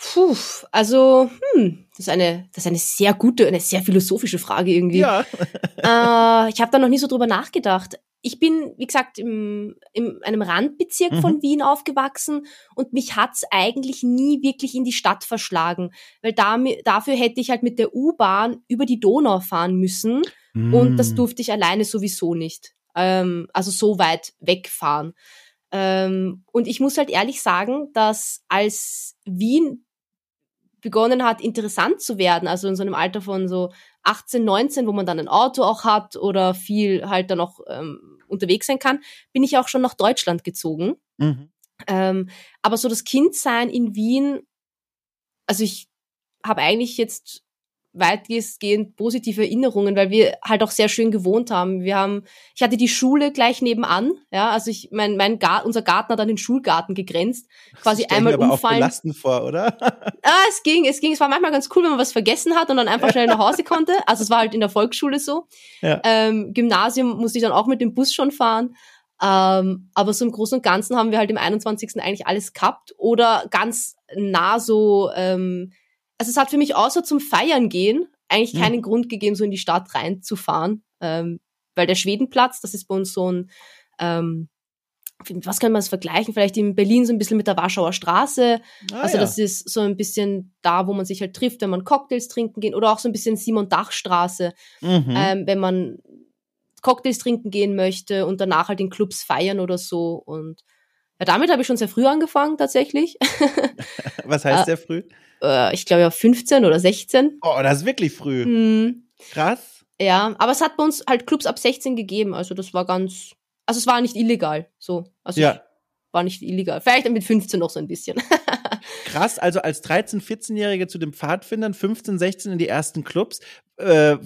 Puh, also, hm, das ist eine, das ist eine sehr gute, eine sehr philosophische Frage irgendwie. Ja. Äh, ich habe da noch nie so drüber nachgedacht. Ich bin, wie gesagt, im, in einem Randbezirk Mhm. von Wien aufgewachsen und mich hat's eigentlich nie wirklich in die Stadt verschlagen, weil da, dafür hätte ich halt mit der U-Bahn über die Donau fahren müssen und das Hm. durfte ich alleine sowieso nicht. Ähm, also so weit wegfahren. Ähm, und ich muss halt ehrlich sagen, dass als Wien begonnen hat, interessant zu werden, also in so einem Alter von so 18, 19, wo man dann ein Auto auch hat oder viel halt dann auch ähm, unterwegs sein kann, bin ich auch schon nach Deutschland gezogen. Mhm. Ähm, aber so das Kindsein in Wien, also ich habe eigentlich jetzt weitgehend positive Erinnerungen, weil wir halt auch sehr schön gewohnt haben. Wir haben, ich hatte die Schule gleich nebenan, ja, also ich, mein, mein Garten, unser Garten hat an den Schulgarten gegrenzt, quasi einmal mir aber umfallen. auch belastend vor, oder? Ah, es ging, es ging. Es war manchmal ganz cool, wenn man was vergessen hat und dann einfach schnell nach Hause konnte. Also es war halt in der Volksschule so. Ja. Ähm, Gymnasium musste ich dann auch mit dem Bus schon fahren. Ähm, aber so im Großen und Ganzen haben wir halt im 21. eigentlich alles gehabt oder ganz nah so. Ähm, also es hat für mich außer zum Feiern gehen eigentlich Mhm. keinen Grund gegeben, so in die Stadt reinzufahren. Ähm, weil der Schwedenplatz, das ist bei uns so ein ähm, was kann man es vergleichen? Vielleicht in Berlin so ein bisschen mit der Warschauer Straße. Ah, Also ja. das ist so ein bisschen da, wo man sich halt trifft, wenn man Cocktails trinken gehen oder auch so ein bisschen Simon-Dach-Straße, Mhm. ähm, wenn man Cocktails trinken gehen möchte und danach halt in Clubs feiern oder so. Und ja, damit habe ich schon sehr früh angefangen tatsächlich. Was heißt äh, sehr früh? äh, ich glaube ja 15 oder 16. Oh, das ist wirklich früh. Hm, Krass. ja, aber es hat bei uns halt Clubs ab 16 gegeben. Also das war ganz, also es war nicht illegal. So, also Ja. ich war nicht illegal. Vielleicht mit 15 noch so ein bisschen. Krass, also als 13-, 14-Jährige zu den Pfadfindern, 15, 16 in die ersten Clubs. Äh,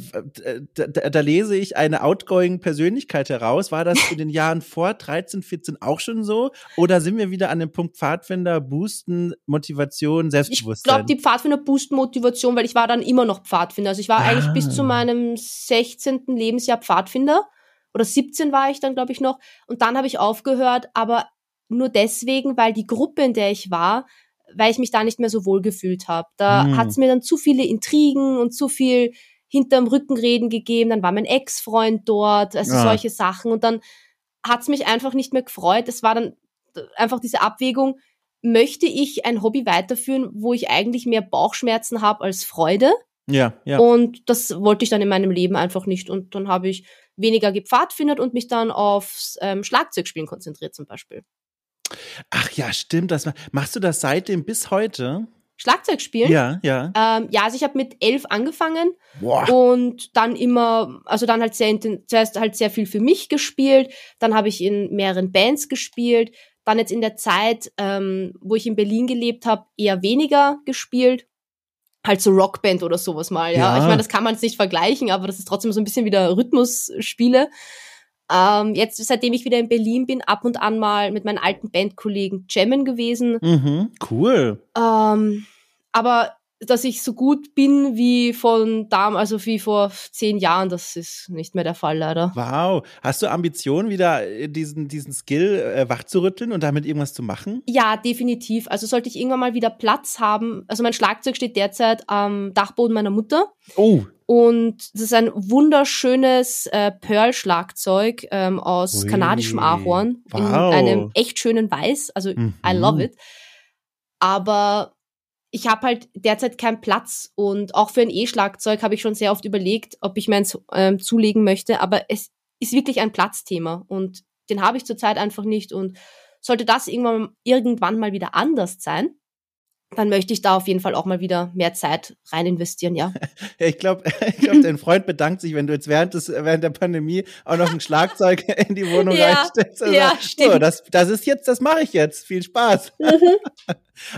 da, da, da lese ich eine outgoing Persönlichkeit heraus. War das in den Jahren vor 13, 14 auch schon so? Oder sind wir wieder an dem Punkt Pfadfinder, Boosten, Motivation, Ich Selbstbewusstsein? glaube, die Pfadfinder boosten Motivation, weil ich war dann immer noch Pfadfinder. Also ich war Ah. eigentlich bis zu meinem 16. Lebensjahr Pfadfinder. Oder 17 war ich dann, glaube ich, noch. Und dann habe ich aufgehört, aber nur deswegen, weil die Gruppe, in der ich war, weil ich mich da nicht mehr so wohl gefühlt habe. Da Hm. hat's mir dann zu viele Intrigen und zu viel hinterm Rückenreden gegeben. Dann war mein Ex-Freund dort, also Ah. solche Sachen. Und dann hat's mich einfach nicht mehr gefreut. Es war dann einfach diese Abwägung, möchte ich ein Hobby weiterführen, wo ich eigentlich mehr Bauchschmerzen habe als Freude? Ja, ja. Und das wollte ich dann in meinem Leben einfach nicht. Und dann habe ich weniger gepfadfindet und mich dann aufs ähm, Schlagzeugspielen konzentriert zum Beispiel. Ach ja, stimmt. Das, machst du das seitdem bis heute? Schlagzeug spielen? Ja, ja. Ähm, ja, also ich habe mit elf angefangen Boah. und dann immer, also dann halt sehr zuerst halt sehr viel für mich gespielt, dann habe ich in mehreren Bands gespielt, dann jetzt in der Zeit, ähm, wo ich in Berlin gelebt habe, eher weniger gespielt. Halt so Rockband oder sowas mal, ja. Ja. Ich meine, das kann man jetzt nicht vergleichen, aber das ist trotzdem so ein bisschen wieder Rhythmusspiele. Ähm, jetzt, seitdem ich wieder in Berlin bin, ab und an mal mit meinen alten Bandkollegen jammen gewesen. Mhm, cool. Ähm, aber dass ich so gut bin wie von dam, also wie vor zehn Jahren, das ist nicht mehr der Fall leider. Wow. Hast du Ambitionen, wieder äh, diesen, diesen Skill äh, wachzurütteln und damit irgendwas zu machen? Ja, definitiv. Also sollte ich irgendwann mal wieder Platz haben. Also mein Schlagzeug steht derzeit am Dachboden meiner Mutter. Oh. Und das ist ein wunderschönes äh, Pearl-Schlagzeug ähm, aus Ui. kanadischem Ahorn in Wow. einem echt schönen Weiß. Also I Mhm. love it. Aber ich habe halt derzeit keinen Platz und auch für ein E-Schlagzeug habe ich schon sehr oft überlegt, ob ich meins ähm, zulegen möchte. Aber es ist wirklich ein Platzthema und den habe ich zurzeit einfach nicht. Und sollte das irgendwann, irgendwann mal wieder anders sein, dann möchte ich da auf jeden Fall auch mal wieder mehr Zeit rein investieren, ja. Ja, ich glaube, ich glaub, dein Freund bedankt sich, wenn du jetzt während, des, während der Pandemie auch noch ein Schlagzeug in die Wohnung Ja, reinstellst. Also, ja, so, stimmt. das, das ist jetzt, das mache ich jetzt. Viel Spaß.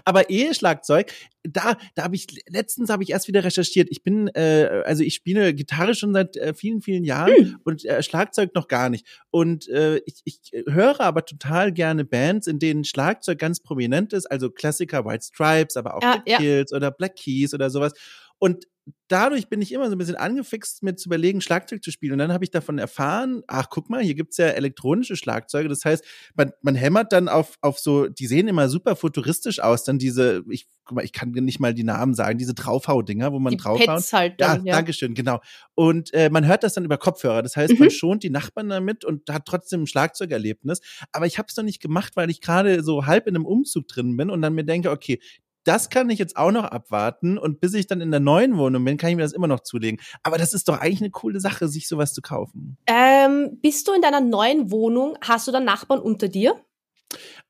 Aber E-Schlagzeug, da, da habe ich letztens habe ich erst wieder recherchiert. Ich bin, äh, also ich spiele Gitarre schon seit äh, vielen, vielen Jahren Hm. und äh, Schlagzeug noch gar nicht. Und äh, ich, ich höre aber total gerne Bands, in denen Schlagzeug ganz prominent ist, also Klassiker White Stripes, aber auch Ja, The ja. Kills oder Black Keys oder sowas. Und dadurch bin ich immer so ein bisschen angefixt, mir zu überlegen, Schlagzeug zu spielen. Und dann habe ich davon erfahren, ach, guck mal, hier gibt's ja elektronische Schlagzeuge. Das heißt, man, man hämmert dann auf, auf so, die sehen immer super futuristisch aus, dann diese, ich, guck mal, ich kann nicht mal die Namen sagen, diese Draufhau-Dinger, wo man Die draufhaut. Halt Ja, dann, ja. Dankeschön, genau. Und äh, man hört das dann über Kopfhörer. Das heißt, man Mhm. schont die Nachbarn damit und hat trotzdem ein Schlagzeugerlebnis. Aber ich habe es noch nicht gemacht, weil ich gerade so halb in einem Umzug drin bin und dann mir denke, okay, das kann ich jetzt auch noch abwarten und bis ich dann in der neuen Wohnung bin, kann ich mir das immer noch zulegen. Aber das ist doch eigentlich eine coole Sache, sich sowas zu kaufen. Ähm, bist du in deiner neuen Wohnung, hast du da Nachbarn unter dir?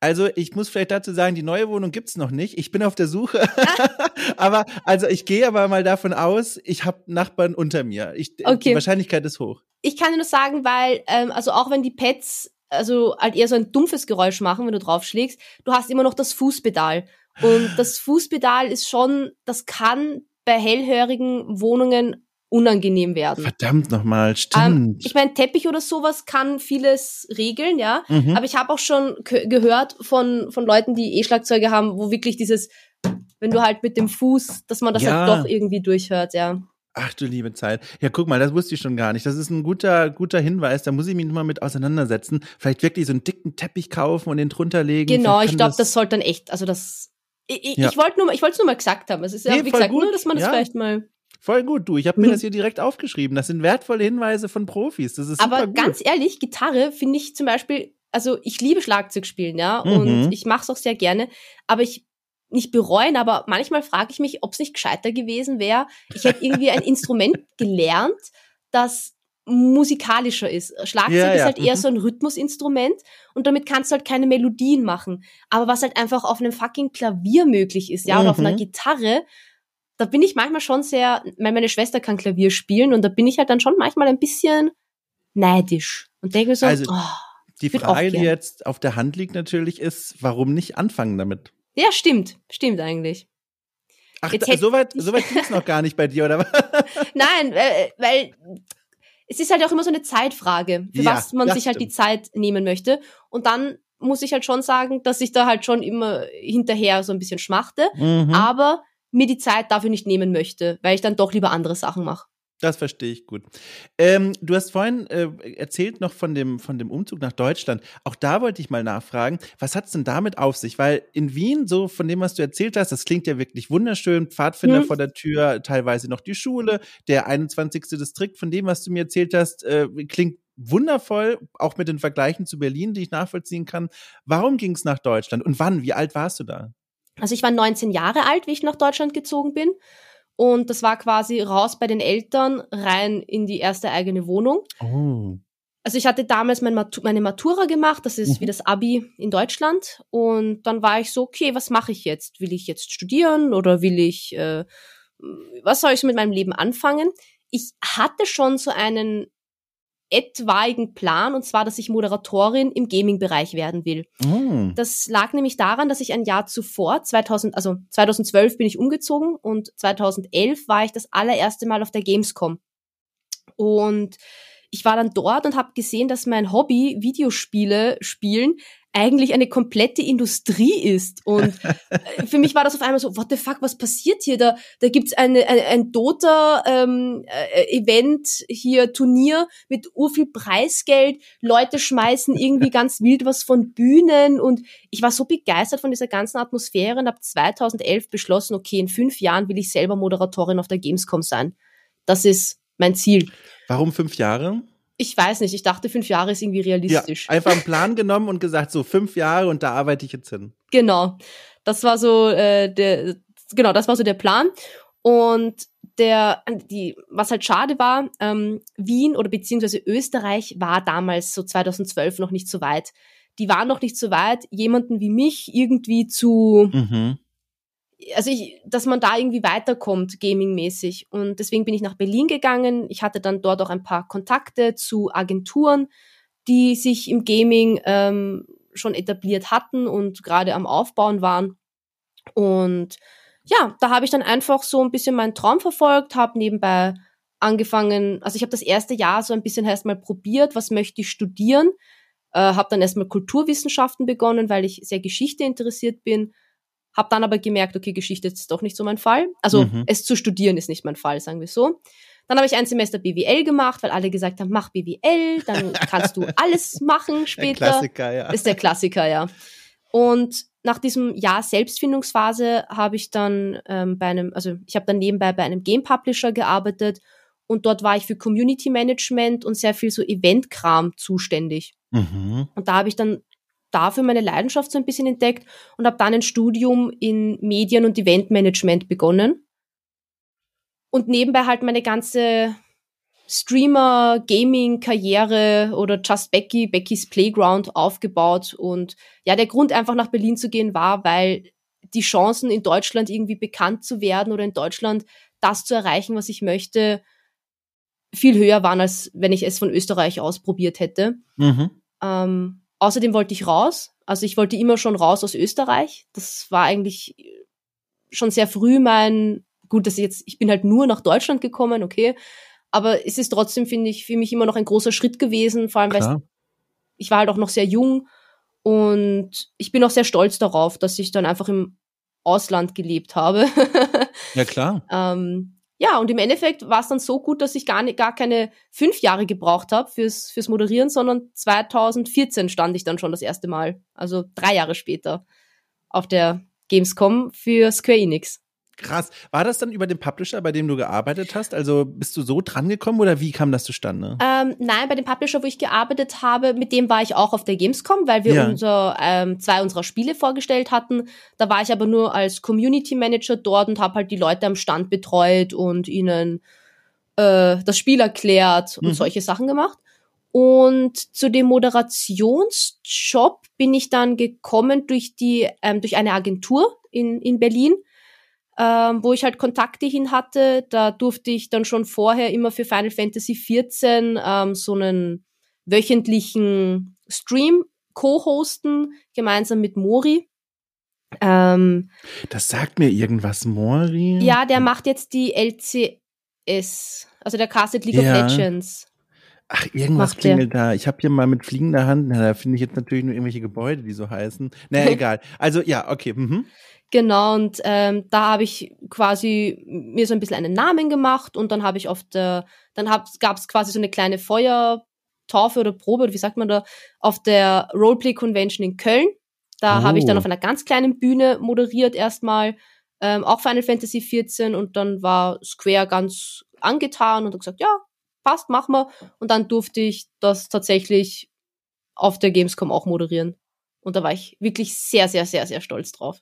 Also ich muss vielleicht dazu sagen, die neue Wohnung gibt's noch nicht. Ich bin auf der Suche. aber also ich gehe aber mal davon aus, ich habe Nachbarn unter mir. Ich, Die Okay. Wahrscheinlichkeit ist hoch. Ich kann dir nur sagen, weil, ähm, also auch wenn die Pets also halt eher so ein dumpfes Geräusch machen, wenn du draufschlägst, du hast immer noch das Fußpedal. Und das Fußpedal ist schon, das kann bei hellhörigen Wohnungen unangenehm werden. Verdammt nochmal, Ähm, stimmt. ich meine, Teppich oder sowas kann vieles regeln, ja. Mhm. Aber ich habe auch schon ge- gehört von, von Leuten, die E-Schlagzeuge haben, wo wirklich dieses, wenn du halt mit dem Fuß, dass man das Ja. halt doch irgendwie durchhört, ja. Ach du liebe Zeit. Ja, guck mal, das wusste ich schon gar nicht. Das ist ein guter, guter Hinweis. Da muss ich mich mal mit auseinandersetzen. Vielleicht wirklich so einen dicken Teppich kaufen und den drunter legen. Genau, ich glaube, das sollte dann echt, also das. Ich, Ja. ich wollte nur, mal- ich wollte es nur mal gesagt haben. Es ist ja, Nee, wie gesagt, gut. nur, dass man das Ja. vielleicht mal. Voll gut, du. Ich habe mir Mhm. das hier direkt aufgeschrieben. Das sind wertvolle Hinweise von Profis. Das ist super Aber ganz ehrlich, Gitarre finde ich zum Beispiel, also ich liebe Schlagzeug spielen, ja, Mhm. und ich mache es auch sehr gerne, aber ich nicht bereuen, aber manchmal frage ich mich, ob es nicht gescheiter gewesen wäre. Ich hätte irgendwie ein Instrument gelernt, das musikalischer ist. Schlagzeug Ja, ist ja, halt eher mhm. so ein Rhythmusinstrument und damit kannst du halt keine Melodien machen. Aber was halt einfach auf einem fucking Klavier möglich ist, ja, oder auf einer Mhm. Gitarre, da bin ich manchmal schon sehr, weil meine Schwester kann Klavier spielen und da bin ich halt dann schon manchmal ein bisschen neidisch und denke mir so, Also, oh, Die Frage, die jetzt auf der Hand liegt natürlich, ist, warum nicht anfangen damit? ja, stimmt, stimmt eigentlich. Ach, da, soweit ich- so weit ging's noch gar nicht bei dir, oder was? Nein, äh, weil es ist halt auch immer so eine Zeitfrage, für Ja, was man sich halt die stimmt. Zeit nehmen möchte. Und dann muss ich halt schon sagen, dass ich da halt schon immer hinterher so ein bisschen schmachte, Mhm. aber mir die Zeit dafür nicht nehmen möchte, weil ich dann doch lieber andere Sachen mache. Das verstehe ich gut. Ähm, du hast vorhin äh, erzählt noch von dem, von dem Umzug nach Deutschland. Auch da wollte ich mal nachfragen, was hat's denn damit auf sich? Weil in Wien, so von dem, was du erzählt hast, das klingt ja wirklich wunderschön. Pfadfinder Mhm. vor der Tür, teilweise noch die Schule, der 21. Distrikt, von dem, was du mir erzählt hast, äh, klingt wundervoll, auch mit den Vergleichen zu Berlin, die ich nachvollziehen kann. Warum ging's nach Deutschland und wann? Wie alt warst du da? Also ich war 19 Jahre alt, wie ich nach Deutschland gezogen bin. Und das war quasi raus bei den Eltern, rein in die erste eigene Wohnung. Oh. Also ich hatte damals mein Matu meine Matura gemacht, das ist Mhm. wie das Abi in Deutschland. Und dann war ich so, okay, was mache ich jetzt? Will ich jetzt studieren oder will ich, äh, was soll ich so mit meinem Leben anfangen? Ich hatte schon so einen etwaigen Plan, und zwar, dass ich Moderatorin im Gaming-Bereich werden will. Oh. Das lag nämlich daran, dass ich ein Jahr zuvor, 2000, also 2012 bin ich umgezogen und 2011 war ich das allererste Mal auf der Gamescom. Und ich war dann dort und habe gesehen, dass mein Hobby, Videospiele spielen, eigentlich eine komplette Industrie ist. Und äh, für mich war das auf einmal so, what the fuck, was passiert hier? Da, da gibt's eine, ein, ein Dota-Event, hier Turnier mit urviel Preisgeld. Leute schmeißen irgendwie ganz wild was von Bühnen. Und ich war so begeistert von dieser ganzen Atmosphäre und habe 2011 beschlossen, okay, in fünf Jahren will ich selber Moderatorin auf der Gamescom sein. Das ist mein Ziel. Warum fünf Jahre? Ich weiß nicht, ich dachte, fünf Jahre ist irgendwie Ja, realistisch. einfach einen Plan genommen und gesagt, so fünf Jahre und da arbeite ich jetzt hin. Genau. Das war so äh, der genau, das war so der Plan. Und der, die, was halt schade war, ähm, Wien oder beziehungsweise Österreich war damals so 2012 noch nicht so weit. Die waren noch nicht so weit, jemanden wie mich irgendwie zu, Mhm. Also ich, dass man da irgendwie weiterkommt, gamingmäßig. Und deswegen bin ich nach Berlin gegangen. Ich hatte dann dort auch ein paar Kontakte zu Agenturen, die sich im Gaming ähm, schon etabliert hatten und gerade am Aufbauen waren. Und ja, da habe ich dann einfach so ein bisschen meinen Traum verfolgt, habe nebenbei angefangen, also ich habe das erste Jahr so ein bisschen erstmal probiert, was möchte ich studieren, äh, habe dann erstmal Kulturwissenschaften begonnen, weil ich sehr Geschichte interessiert bin, habe dann aber gemerkt, okay, Geschichte ist doch nicht so mein Fall. Also Mhm. es zu studieren ist nicht mein Fall, sagen wir so. Dann habe ich ein Semester BWL gemacht, weil alle gesagt haben, mach BWL, dann kannst du alles machen Der später. Klassiker, ja. Ist der Klassiker, ja. Und nach diesem Jahr Selbstfindungsphase habe ich dann ähm, bei einem, also ich habe dann nebenbei bei einem Game Publisher gearbeitet und dort war ich für Community Management und sehr viel so Eventkram zuständig. Mhm. Und da habe ich dann dafür meine Leidenschaft so ein bisschen entdeckt und habe dann ein Studium in Medien- und Eventmanagement begonnen. Und nebenbei halt meine ganze Streamer, Gaming-Karriere oder Just Becky, Beckys Playground aufgebaut. Und ja, der Grund einfach nach Berlin zu gehen war, weil die Chancen in Deutschland irgendwie bekannt zu werden oder in Deutschland das zu erreichen, was ich möchte, viel höher waren, als wenn ich es von Österreich aus probiert hätte. Mhm. Ähm, außerdem wollte ich raus. Also ich wollte immer schon raus aus Österreich. Das war eigentlich schon sehr früh mein, gut, dass ich jetzt, ich bin halt nur nach Deutschland gekommen, okay. Aber es ist trotzdem, finde ich, für mich immer noch ein großer Schritt gewesen, vor allem, weil ich war halt auch noch sehr jung und ich bin auch sehr stolz darauf, dass ich dann einfach im Ausland gelebt habe. Ja, klar. Ähm, ja, und im Endeffekt war es dann so gut, dass ich gar, nicht, gar keine fünf Jahre gebraucht habe fürs, fürs Moderieren, sondern 2014 stand ich dann schon das erste Mal, also drei Jahre später, auf der Gamescom für Square Enix. Krass. War das dann über den Publisher, bei dem du gearbeitet hast? Also bist du so drangekommen oder wie kam das zustande? Ähm, nein, bei dem Publisher, wo ich gearbeitet habe, mit dem war ich auch auf der Gamescom, weil wir Ja. unser, ähm, zwei unserer Spiele vorgestellt hatten. Da war ich aber nur als Community Manager dort und habe halt die Leute am Stand betreut und ihnen äh, das Spiel erklärt und Mhm. solche Sachen gemacht. Und zu dem Moderationsjob bin ich dann gekommen durch die, ähm, durch eine Agentur in, in Berlin, ähm, wo ich halt Kontakte hin hatte. Da durfte ich dann schon vorher immer für Final Fantasy XIV ähm, so einen wöchentlichen Stream co-hosten, gemeinsam mit Mori. Ähm, Das sagt mir irgendwas, Mori. ja, der macht jetzt die LCS, also der castet League Ja. of Legends. Ach, irgendwas Macht der. klingelt da. Ich habe hier mal mit fliegender Hand, na, da finde ich jetzt natürlich nur irgendwelche Gebäude, die so heißen. Naja, egal. Also ja, okay. Mhm. Genau, und ähm, da habe ich quasi mir so ein bisschen einen Namen gemacht und dann habe ich auf der, dann gab es quasi so eine kleine Feuertaufe oder Probe, oder wie sagt man da, auf der Roleplay Convention in Köln. Da Oh. habe ich dann auf einer ganz kleinen Bühne moderiert erstmal, ähm, auch Final Fantasy 14 und dann war Square ganz angetan und hat gesagt, ja, passt, mach mal. Und dann durfte ich das tatsächlich auf der Gamescom auch moderieren. Und da war ich wirklich sehr, sehr, sehr, sehr stolz drauf.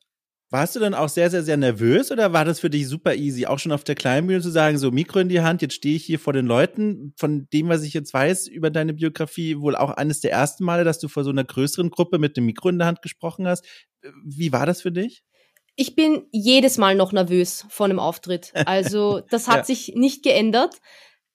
Warst du dann auch sehr, sehr, sehr nervös oder war das für dich super easy, auch schon auf der kleinen Bühne zu sagen, so Mikro in die Hand, jetzt stehe ich hier vor den Leuten, von dem, was ich jetzt weiß über deine Biografie, wohl auch eines der ersten Male, dass du vor so einer größeren Gruppe mit dem Mikro in der Hand gesprochen hast. Wie war das für dich? Ich bin jedes Mal noch nervös vor einem Auftritt. Also das hat ja. sich nicht geändert.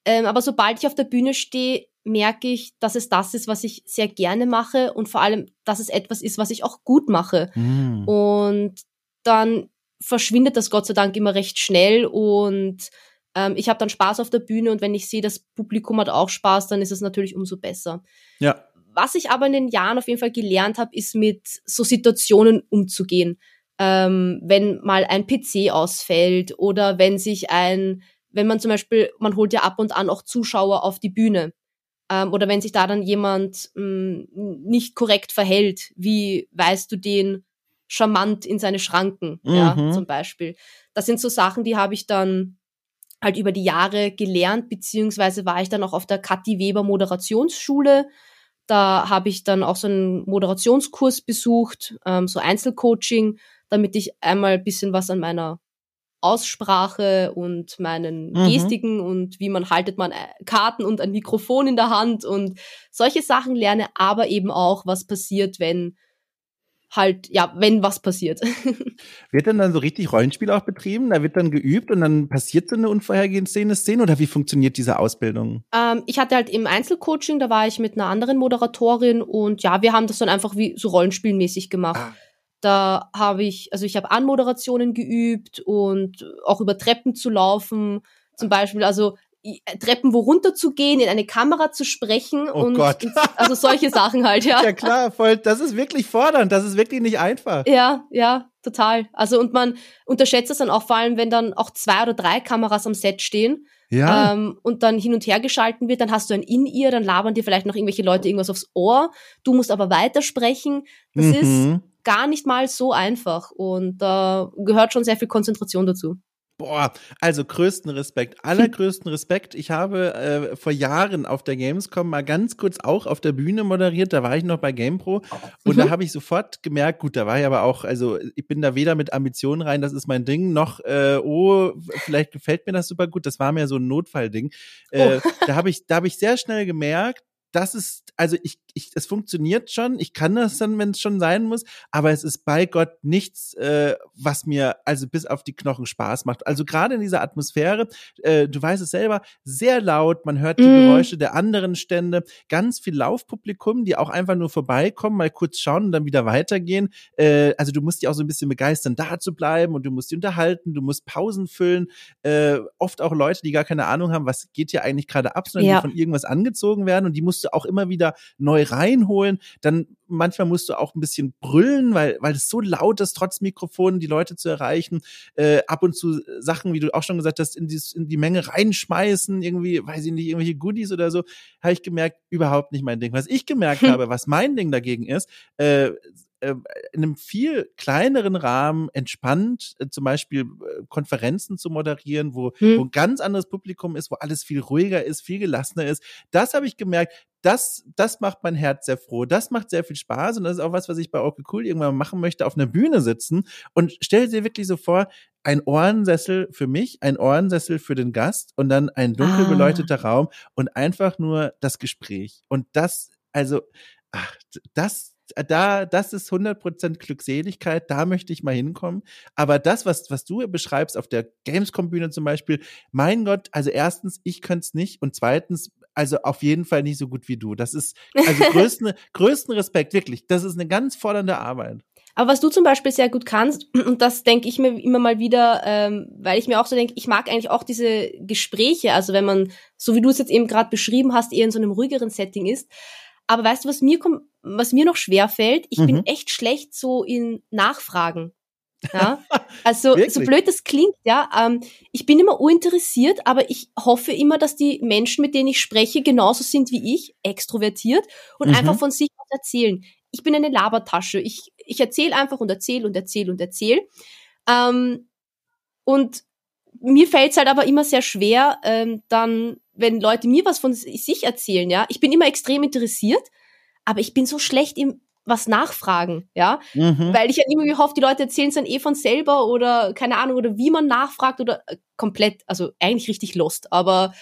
Ähm, aber sobald ich auf der Bühne stehe, merke ich, dass es das ist, was ich sehr gerne mache und vor allem, dass es etwas ist, was ich auch gut mache. Mm. Und dann verschwindet das Gott sei Dank immer recht schnell und ähm, ich habe dann Spaß auf der Bühne und wenn ich sehe, das Publikum hat auch Spaß, dann ist es natürlich umso besser. Ja. Was ich aber in den Jahren auf jeden Fall gelernt habe, ist mit so Situationen umzugehen. Ähm, wenn mal ein PC ausfällt oder wenn sich ein, wenn man zum Beispiel, man holt ja ab und an auch Zuschauer auf die Bühne. Ähm, oder wenn sich da dann jemand mh, mm, nicht korrekt verhält, wie weißt du den charmant in seine Schranken, mhm. ja, zum Beispiel. Das sind so Sachen, die habe ich dann halt über die Jahre gelernt, beziehungsweise war ich dann auch auf der Kathi Weber Moderationsschule. Da habe ich dann auch so einen Moderationskurs besucht, ähm, so Einzelcoaching, damit ich einmal bisschen was an meiner Aussprache und meinen mhm. Gestiken und wie man haltet man äh, Karten und ein Mikrofon in der Hand und solche Sachen lerne, aber eben auch, was passiert, wenn halt, ja, wenn was passiert. Wird dann dann so richtig Rollenspiel auch betrieben? Da wird dann geübt und dann passiert so eine unvorhergehende Szene oder wie funktioniert diese Ausbildung? Ähm, ich hatte halt im Einzelcoaching, da war ich mit einer anderen Moderatorin und ja, wir haben das dann einfach wie so rollenspielmäßig gemacht. Ah. Da habe ich, also ich habe Anmoderationen geübt und auch über Treppen zu laufen. Zum Beispiel, also Treppen wo runter zu gehen, in eine Kamera zu sprechen oh und Gott. also solche Sachen halt, ja. Ja klar, voll, das ist wirklich fordernd, das ist wirklich nicht einfach. Ja, ja, total. Also und man unterschätzt es dann auch vor allem, wenn dann auch zwei oder drei Kameras am Set stehen. Ja. Ähm, und dann hin und her geschalten wird, dann hast du ein In-Ear, dann labern dir vielleicht noch irgendwelche Leute irgendwas aufs Ohr. Du musst aber weitersprechen. Das mhm. ist gar nicht mal so einfach und da äh, gehört schon sehr viel Konzentration dazu. Boah, also größten Respekt, allergrößten Respekt. Ich habe äh, vor Jahren auf der Gamescom mal ganz kurz auch auf der Bühne moderiert, da war ich noch bei GamePro und mhm. da habe ich sofort gemerkt, gut, da war ich aber auch, also ich bin da weder mit Ambitionen rein, das ist mein Ding, noch, äh, oh, vielleicht gefällt mir das super gut, das war mir so ein Notfallding. Äh, oh. Da habe ich, da habe ich sehr schnell gemerkt, das ist, also ich, ich, es funktioniert schon, ich kann das dann, wenn es schon sein muss, aber es ist bei Gott nichts, äh, was mir also bis auf die Knochen Spaß macht. Also gerade in dieser Atmosphäre, äh, du weißt es selber, sehr laut, man hört die mm. Geräusche der anderen Stände, ganz viel Laufpublikum, die auch einfach nur vorbeikommen, mal kurz schauen und dann wieder weitergehen. Äh, also du musst die auch so ein bisschen begeistern, da zu bleiben und du musst die unterhalten, du musst Pausen füllen. Äh, oft auch Leute, die gar keine Ahnung haben, was geht hier eigentlich gerade ab, sondern ja. die von irgendwas angezogen werden und die musst du auch immer wieder neu reinholen. Dann manchmal musst du auch ein bisschen brüllen, weil, weil es so laut ist, trotz Mikrofon die Leute zu erreichen. Äh, ab und zu Sachen, wie du auch schon gesagt hast, in die, in die Menge reinschmeißen, irgendwie, weiß ich nicht, irgendwelche Goodies oder so, habe ich gemerkt, überhaupt nicht mein Ding. Was ich gemerkt habe, was mein Ding dagegen ist, äh, äh, in einem viel kleineren Rahmen entspannt, äh, zum Beispiel äh, Konferenzen zu moderieren, wo, hm. wo ein ganz anderes Publikum ist, wo alles viel ruhiger ist, viel gelassener ist. Das habe ich gemerkt, das, das macht mein Herz sehr froh. Das macht sehr viel Spaß und das ist auch was, was ich bei Okay Cool irgendwann machen möchte, auf einer Bühne sitzen und stell dir wirklich so vor, ein Ohrensessel für mich, ein Ohrensessel für den Gast und dann ein dunkel ah. beleucteter ah. Raum und einfach nur das Gespräch. Und das, also, ach, das, da, das ist 100% Glückseligkeit, da möchte ich mal hinkommen. Aber das, was, was du beschreibst auf der Gamescom-Bühne zum Beispiel, mein Gott, also erstens, ich könnte es nicht und zweitens, also auf jeden Fall nicht so gut wie du. Das ist, also größten, größten Respekt, wirklich. Das ist eine ganz fordernde Arbeit. Aber was du zum Beispiel sehr gut kannst, und das denke ich mir immer mal wieder, ähm, weil ich mir auch so denke, ich mag eigentlich auch diese Gespräche, also wenn man, so wie du es jetzt eben gerade beschrieben hast, eher in so einem ruhigeren Setting ist, aber weißt du, was mir kommt, was mir noch schwer fällt? Ich mhm. bin echt schlecht so in Nachfragen. Ja, also so blöd das klingt, ja. Ähm, ich bin immer uninteressiert, aber ich hoffe immer, dass die Menschen, mit denen ich spreche, genauso sind wie ich, extrovertiert und mhm. einfach von sich erzählen. Ich bin eine Labertasche. Ich, ich erzähle einfach und erzähle und erzähle und erzähle. Ähm, und mir fällt es halt aber immer sehr schwer, ähm, dann wenn Leute mir was von sich erzählen, ja, ich bin immer extrem interessiert, aber ich bin so schlecht im was nachfragen, ja, mhm. weil ich ja irgendwie hoffe, die Leute erzählen es dann eh von selber oder keine Ahnung oder wie man nachfragt oder äh, komplett, also eigentlich richtig lost, aber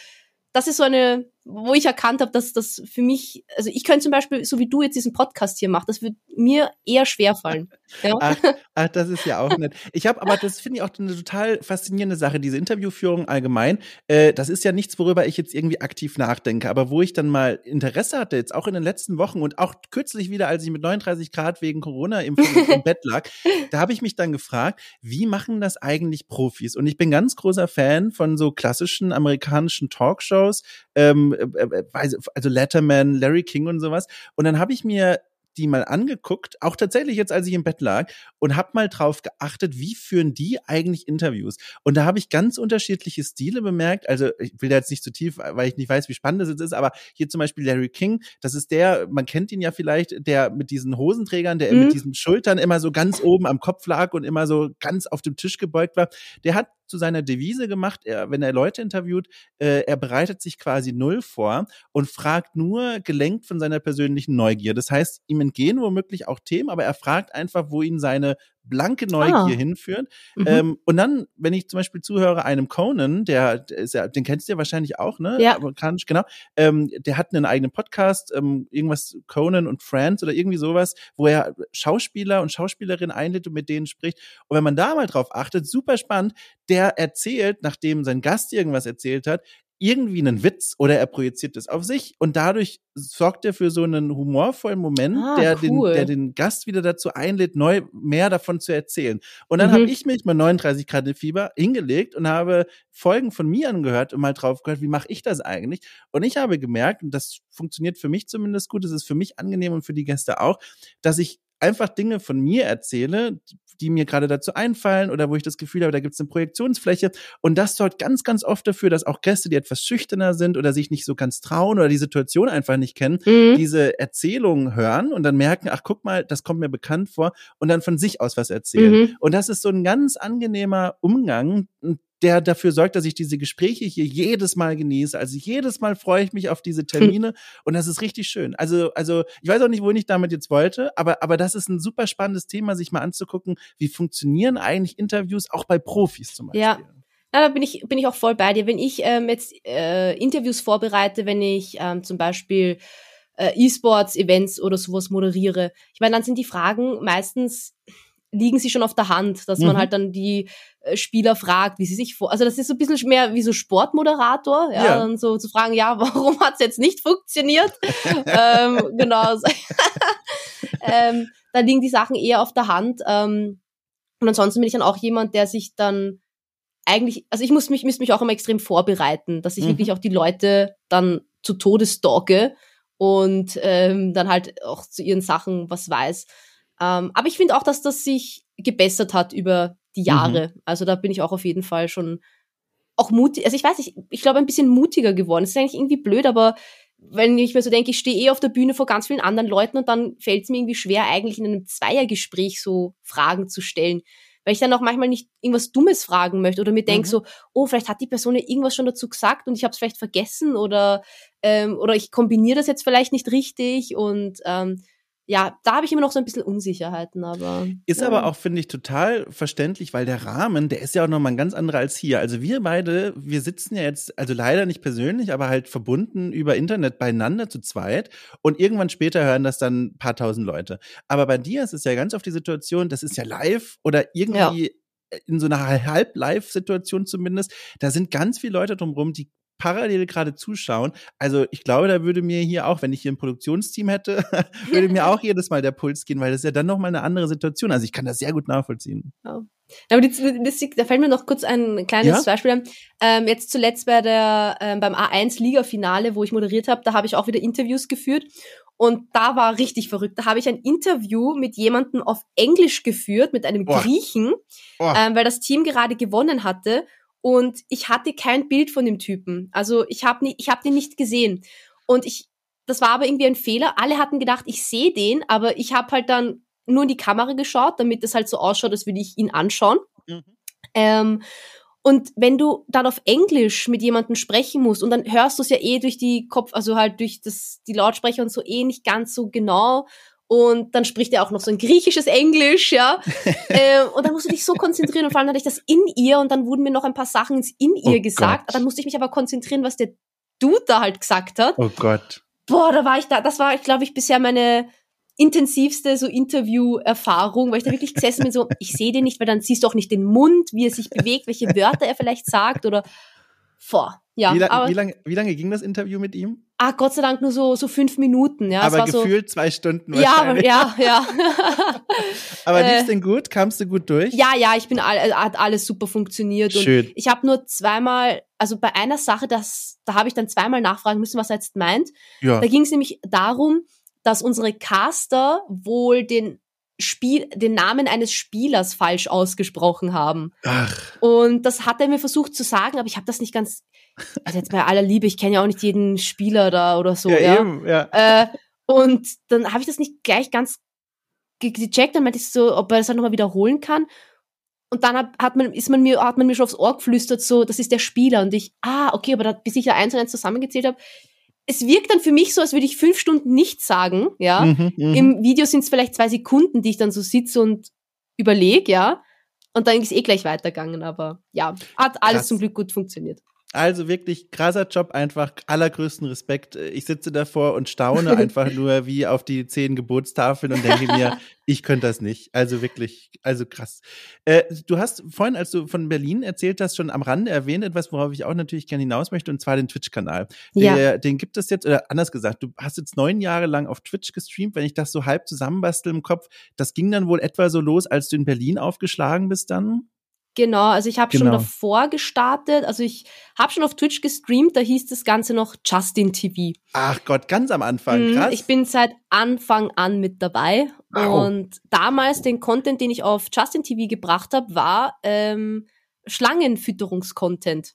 das ist so eine, wo ich erkannt habe, dass das für mich, also ich könnte zum Beispiel, so wie du jetzt diesen Podcast hier machst, das würde mir eher schwer fallen. Ja? Ach, ach, das ist ja auch nett. Ich habe aber, das finde ich auch eine total faszinierende Sache, diese Interviewführung allgemein. Äh, das ist ja nichts, worüber ich jetzt irgendwie aktiv nachdenke, aber wo ich dann mal Interesse hatte, jetzt auch in den letzten Wochen und auch kürzlich wieder, als ich mit 39 Grad wegen Corona im, im Bett lag, da habe ich mich dann gefragt, wie machen das eigentlich Profis? Und ich bin ganz großer Fan von so klassischen amerikanischen Talkshows, ähm, äh, äh, also Letterman, Larry King und sowas. Und dann habe ich mir die mal angeguckt, auch tatsächlich jetzt, als ich im Bett lag, und habe mal drauf geachtet, wie führen die eigentlich Interviews. Und da habe ich ganz unterschiedliche Stile bemerkt. Also ich will da jetzt nicht zu tief, weil ich nicht weiß, wie spannend das jetzt ist, aber hier zum Beispiel Larry King, das ist der, man kennt ihn ja vielleicht, der mit diesen Hosenträgern, der mhm. mit diesen Schultern immer so ganz oben am Kopf lag und immer so ganz auf dem Tisch gebeugt war. Der hat zu seiner Devise gemacht, er, wenn er Leute interviewt, äh, er bereitet sich quasi null vor und fragt nur gelenkt von seiner persönlichen Neugier. Das heißt, ihm entgehen womöglich auch Themen, aber er fragt einfach, wo ihn seine blanke Neugier ah. hinführen. Mhm. Ähm, und dann, wenn ich zum Beispiel zuhöre einem Conan, der, der ist ja, den kennst du ja wahrscheinlich auch, ne? Ja. Amerikanisch, genau. Ähm, der hat einen eigenen Podcast, ähm, irgendwas Conan und Friends oder irgendwie sowas, wo er Schauspieler und Schauspielerinnen einlädt und mit denen spricht. Und wenn man da mal drauf achtet, super spannend, der erzählt, nachdem sein Gast irgendwas erzählt hat, irgendwie einen Witz oder er projiziert es auf sich und dadurch sorgt er für so einen humorvollen Moment, ah, der, cool. den, der den Gast wieder dazu einlädt, neu mehr davon zu erzählen. Und dann mhm. habe ich mich mit 39 Grad Fieber hingelegt und habe Folgen von mir angehört und mal drauf gehört, wie mache ich das eigentlich? Und ich habe gemerkt, und das funktioniert für mich zumindest gut, es ist für mich angenehm und für die Gäste auch, dass ich einfach Dinge von mir erzähle, die mir gerade dazu einfallen oder wo ich das Gefühl habe, da gibt es eine Projektionsfläche. Und das sorgt ganz, ganz oft dafür, dass auch Gäste, die etwas schüchterner sind oder sich nicht so ganz trauen oder die Situation einfach nicht kennen, mhm. diese Erzählungen hören und dann merken, ach guck mal, das kommt mir bekannt vor und dann von sich aus was erzählen. Mhm. Und das ist so ein ganz angenehmer Umgang, der dafür sorgt, dass ich diese Gespräche hier jedes Mal genieße. Also jedes Mal freue ich mich auf diese Termine und das ist richtig schön. Also, also ich weiß auch nicht, wohin ich damit jetzt wollte, aber, aber das ist ein super spannendes Thema, sich mal anzugucken, wie funktionieren eigentlich Interviews auch bei Profis zum Beispiel. Ja. Ja, da bin ich, bin ich auch voll bei dir. Wenn ich ähm, jetzt äh, Interviews vorbereite, wenn ich ähm, zum Beispiel äh, E-Sports-Events oder sowas moderiere, ich meine, dann sind die Fragen meistens liegen sie schon auf der Hand, dass mhm. man halt dann die äh, Spieler fragt, wie sie sich vor. Also das ist so ein bisschen mehr wie so Sportmoderator, ja, ja. dann so zu fragen, ja, warum hat's jetzt nicht funktioniert? ähm, genau. ähm, da liegen die Sachen eher auf der Hand. Ähm, und ansonsten bin ich dann auch jemand, der sich dann eigentlich, also ich muss mich, muss mich auch immer extrem vorbereiten, dass ich mhm. wirklich auch die Leute dann zu Tode stalke und ähm, dann halt auch zu ihren Sachen was weiß. Ähm, aber ich finde auch, dass das sich gebessert hat über die Jahre. Mhm. Also da bin ich auch auf jeden Fall schon auch mutig. Also ich weiß nicht, ich glaube ein bisschen mutiger geworden. Das ist eigentlich irgendwie blöd, aber wenn ich mir so denke, ich stehe eh auf der Bühne vor ganz vielen anderen Leuten und dann fällt es mir irgendwie schwer, eigentlich in einem Zweiergespräch so Fragen zu stellen. Weil ich dann auch manchmal nicht irgendwas Dummes fragen möchte oder mir denke mhm. so, oh, vielleicht hat die Person ja irgendwas schon dazu gesagt und ich habe es vielleicht vergessen oder, ähm, oder ich kombiniere das jetzt vielleicht nicht richtig und ähm, ja, da habe ich immer noch so ein bisschen Unsicherheiten, aber. Ist ja. aber auch, finde ich, total verständlich, weil der Rahmen, der ist ja auch nochmal ein ganz anderer als hier. Also wir beide, wir sitzen ja jetzt, also leider nicht persönlich, aber halt verbunden über Internet beieinander zu zweit und irgendwann später hören das dann ein paar tausend Leute. Aber bei dir ist es ja ganz oft die Situation, das ist ja live oder irgendwie ja. in so einer Halb-Live-Situation zumindest, da sind ganz viele Leute drumherum, die parallel gerade zuschauen. Also ich glaube, da würde mir hier auch, wenn ich hier ein Produktionsteam hätte, würde mir auch jedes Mal der Puls gehen, weil das ist ja dann nochmal eine andere Situation. Also ich kann das sehr gut nachvollziehen. Ja. Aber die, die, da fällt mir noch kurz ein kleines ja? Beispiel an. Ähm, jetzt zuletzt bei der, ähm, beim A1-Liga-Finale, wo ich moderiert habe, da habe ich auch wieder Interviews geführt. Und da war richtig verrückt. Da habe ich ein Interview mit jemandem auf Englisch geführt, mit einem Boah. Griechen, Boah. Ähm, weil das Team gerade gewonnen hatte und ich hatte kein Bild von dem Typen. Also ich habe ich hab den nicht gesehen. Und ich, das war aber irgendwie ein Fehler. Alle hatten gedacht, ich sehe den, aber ich habe halt dann nur in die Kamera geschaut, damit es halt so ausschaut, als würde ich ihn anschauen. Mhm. Ähm, und wenn du dann auf Englisch mit jemandem sprechen musst und dann hörst du es ja eh durch die Kopf, also halt durch das, die Lautsprecher und so eh nicht ganz so genau Und dann spricht er auch noch so ein griechisches Englisch, ja. äh, und dann musst du dich so konzentrieren und vor allem hatte ich das in ihr und dann wurden mir noch ein paar Sachen ins in ihr Oh gesagt. Gott. Dann musste ich mich aber konzentrieren, was der Dude da halt gesagt hat. Oh Gott. Boah, da war ich da, das war, glaube ich, bisher meine intensivste so Interview-Erfahrung, weil ich da wirklich gesessen bin, so, ich sehe den nicht, weil dann siehst du auch nicht den Mund, wie er sich bewegt, welche Wörter er vielleicht sagt oder, boah, ja. wie, la aber, wie, lange, wie lange ging das Interview mit ihm? ah, Gott sei Dank nur so, so fünf Minuten, ja. aber war so, gefühlt zwei Stunden ja, aber- wahrscheinlich. ja, ja. Aber äh, lief's denn gut? Kamst du gut durch? Ja, ja, ich bin all, äh, hat alles super funktioniert und Schön. ich habe nur zweimal, also bei einer Sache, das, da habe ich dann zweimal nachfragen müssen, was er jetzt meint. Ja. Da ging es nämlich darum, dass unsere Caster wohl den Spiel, den Namen eines Spielers falsch ausgesprochen haben. Ach, Und das hat er mir versucht zu sagen, aber ich habe das nicht ganz. Also jetzt bei aller Liebe, ich kenne ja auch nicht jeden Spieler da oder so, ja, ja. eben, ja. Äh, und dann habe ich das nicht gleich ganz ge- gecheckt, dann meinte ich so, ob er das halt nochmal wiederholen kann. Und dann hat, hat man, ist man mir, hat man mir schon aufs Ohr geflüstert, so, das ist der Spieler. Und ich, ah, okay, aber da, bis ich da eins und eins zusammengezählt habe, es wirkt dann für mich so, als würde ich fünf Stunden nichts sagen, ja. Mhm, mhm. Im Video sind es vielleicht zwei Sekunden, die ich dann so sitze und überlege, ja. Und dann ist eh gleich weitergegangen, aber ja, hat alles Krass. zum Glück gut funktioniert. Also wirklich krasser Job, einfach allergrößten Respekt. Ich sitze davor und staune einfach nur wie auf die zehn Gebotstafeln und denke mir, ich könnte das nicht. Also wirklich, also krass. Äh, du hast vorhin, als du von Berlin erzählt hast, schon am Rande erwähnt, etwas, worauf ich auch natürlich gerne hinaus möchte, und zwar den Twitch-Kanal. Ja. Der, Den gibt es jetzt, oder anders gesagt, du hast jetzt neun Jahre lang auf Twitch gestreamt, wenn ich das so halb zusammenbastel im Kopf. Das ging dann wohl etwa so los, als du in Berlin aufgeschlagen bist dann? Genau, also ich habe schon Genau. davor gestartet, also ich habe schon auf Twitch gestreamt, da hieß das Ganze noch Justin TV. Ach Gott, ganz am Anfang, Mhm, krass. Ich bin seit Anfang an mit dabei Wow. und damals den Content, den ich auf Justin TV gebracht habe, war ähm, Schlangenfütterungskontent.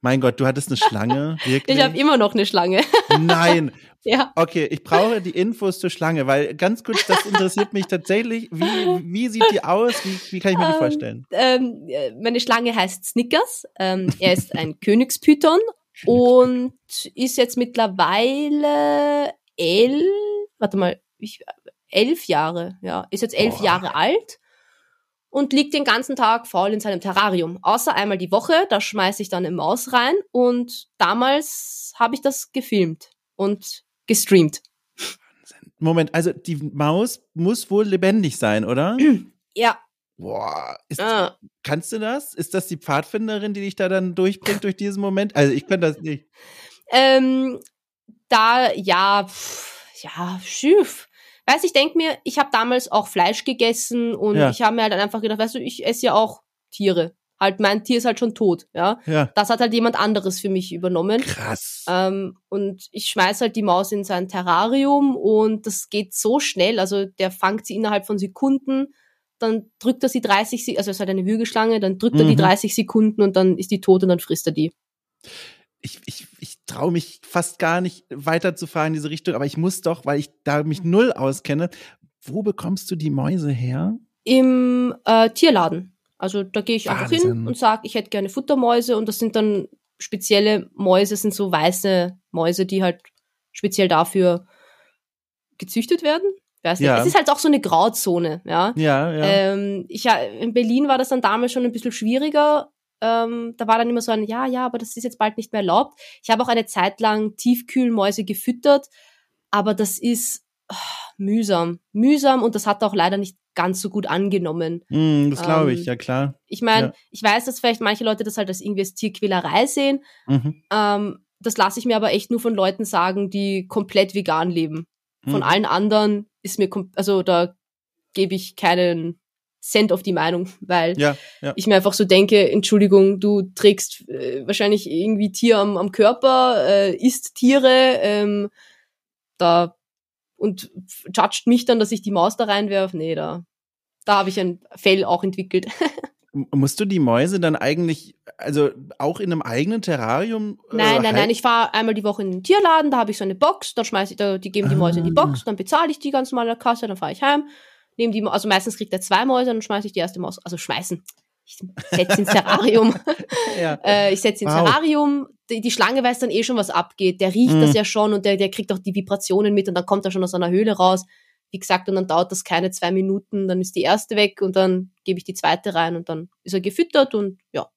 mein Gott, du hattest eine Schlange, wirklich? Ich habe immer noch eine Schlange. Nein. Ja. Okay, ich brauche die Infos zur Schlange, weil ganz kurz, das interessiert mich tatsächlich. Wie, wie sieht die aus? Wie, wie kann ich mir die Ähm, vorstellen? Ähm, äh, meine Schlange heißt Snickers. Ähm, er ist ein Königspython und ist jetzt mittlerweile elf, warte mal, ich, elf Jahre, ja, ist jetzt elf Boah. Jahre alt und liegt den ganzen Tag faul in seinem Terrarium. Außer einmal die Woche, da schmeiße ich dann eine Maus rein und damals habe ich das gefilmt und gestreamt. Moment, also die Maus muss wohl lebendig sein, oder? Ja, Boah, ist, ah, kannst du das? Ist das die Pfadfinderin, die dich da dann durchbringt durch diesen Moment? Also ich kann das nicht. Ähm, da, ja, pff, ja, schief. Weißt, ich denk mir, ich habe damals auch Fleisch gegessen und Ja. ich habe mir halt einfach gedacht, weißt du, ich esse ja auch Tiere. Halt, mein Tier ist halt schon tot, ja. Ja, Das hat halt jemand anderes für mich übernommen. krass. Ähm, und ich schmeiß halt die Maus in sein Terrarium und das geht so schnell. Also der fangt sie innerhalb von Sekunden, dann drückt er sie 30 Sekunden, also es ist halt eine Würgeschlange, dann drückt er die Mhm. 30 Sekunden und dann ist die tot und dann frisst er die. Ich, ich, ich traue mich fast gar nicht weiterzufahren in diese Richtung, aber ich muss doch, weil ich da mich null auskenne. Wo bekommst du die Mäuse her? im äh, Tierladen. Also da gehe ich einfach hin Wahnsinn. und sage, ich hätte gerne Futtermäuse und das sind dann spezielle Mäuse, sind so weiße Mäuse, die halt speziell dafür gezüchtet werden. Weiß nicht. Ja. Es ist halt auch so eine Grauzone, ja. Ja, ja. Ähm, ich, in Berlin war das dann damals schon ein bisschen schwieriger. Ähm, da war dann immer so ein, ja, ja, aber das ist jetzt bald nicht mehr erlaubt. Ich habe auch eine Zeit lang Tiefkühlmäuse gefüttert, aber das ist ah, mühsam. Mühsam und das hat auch leider nicht ganz so gut angenommen. Hm, das glaube ich, ähm, ja klar. Ich meine, Ja. ich weiß, dass vielleicht manche Leute das halt als irgendwie als Tierquälerei sehen. Mhm. Ähm, das lasse ich mir aber echt nur von Leuten sagen, die komplett vegan leben. Von Mhm. allen anderen ist mir, also da gebe ich keinen Cent auf die Meinung, weil Ja, ja. ich mir einfach so denke, Entschuldigung, du trägst äh, wahrscheinlich irgendwie Tier am, am Körper, äh, isst Tiere, ähm, da und judgt mich dann, dass ich die Maus da reinwerf. Nee, da, da habe ich ein Fell auch entwickelt. Musst du die Mäuse dann eigentlich, also auch in einem eigenen Terrarium? äh, Nein, nein, nein, ich fahre einmal die Woche in den Tierladen, da habe ich so eine Box, dann schmeiße ich, da, die geben die Mäuse in die Ah. Box, dann bezahle ich die ganz normal an der Kasse, dann fahre ich heim, nehme die, also meistens kriegt er zwei Mäuse, dann schmeiße ich die erste Maus, also schmeißen. Ich setze ins Terrarium. Ja. äh, ich setze ins Wow. Terrarium. Die, die Schlange weiß dann eh schon, was abgeht. Der riecht Mhm. das ja schon und der, der kriegt auch die Vibrationen mit und dann kommt er schon aus einer Höhle raus. Wie gesagt, und dann dauert das keine zwei Minuten, dann ist die erste weg und dann gebe ich die zweite rein und dann ist er gefüttert und ja.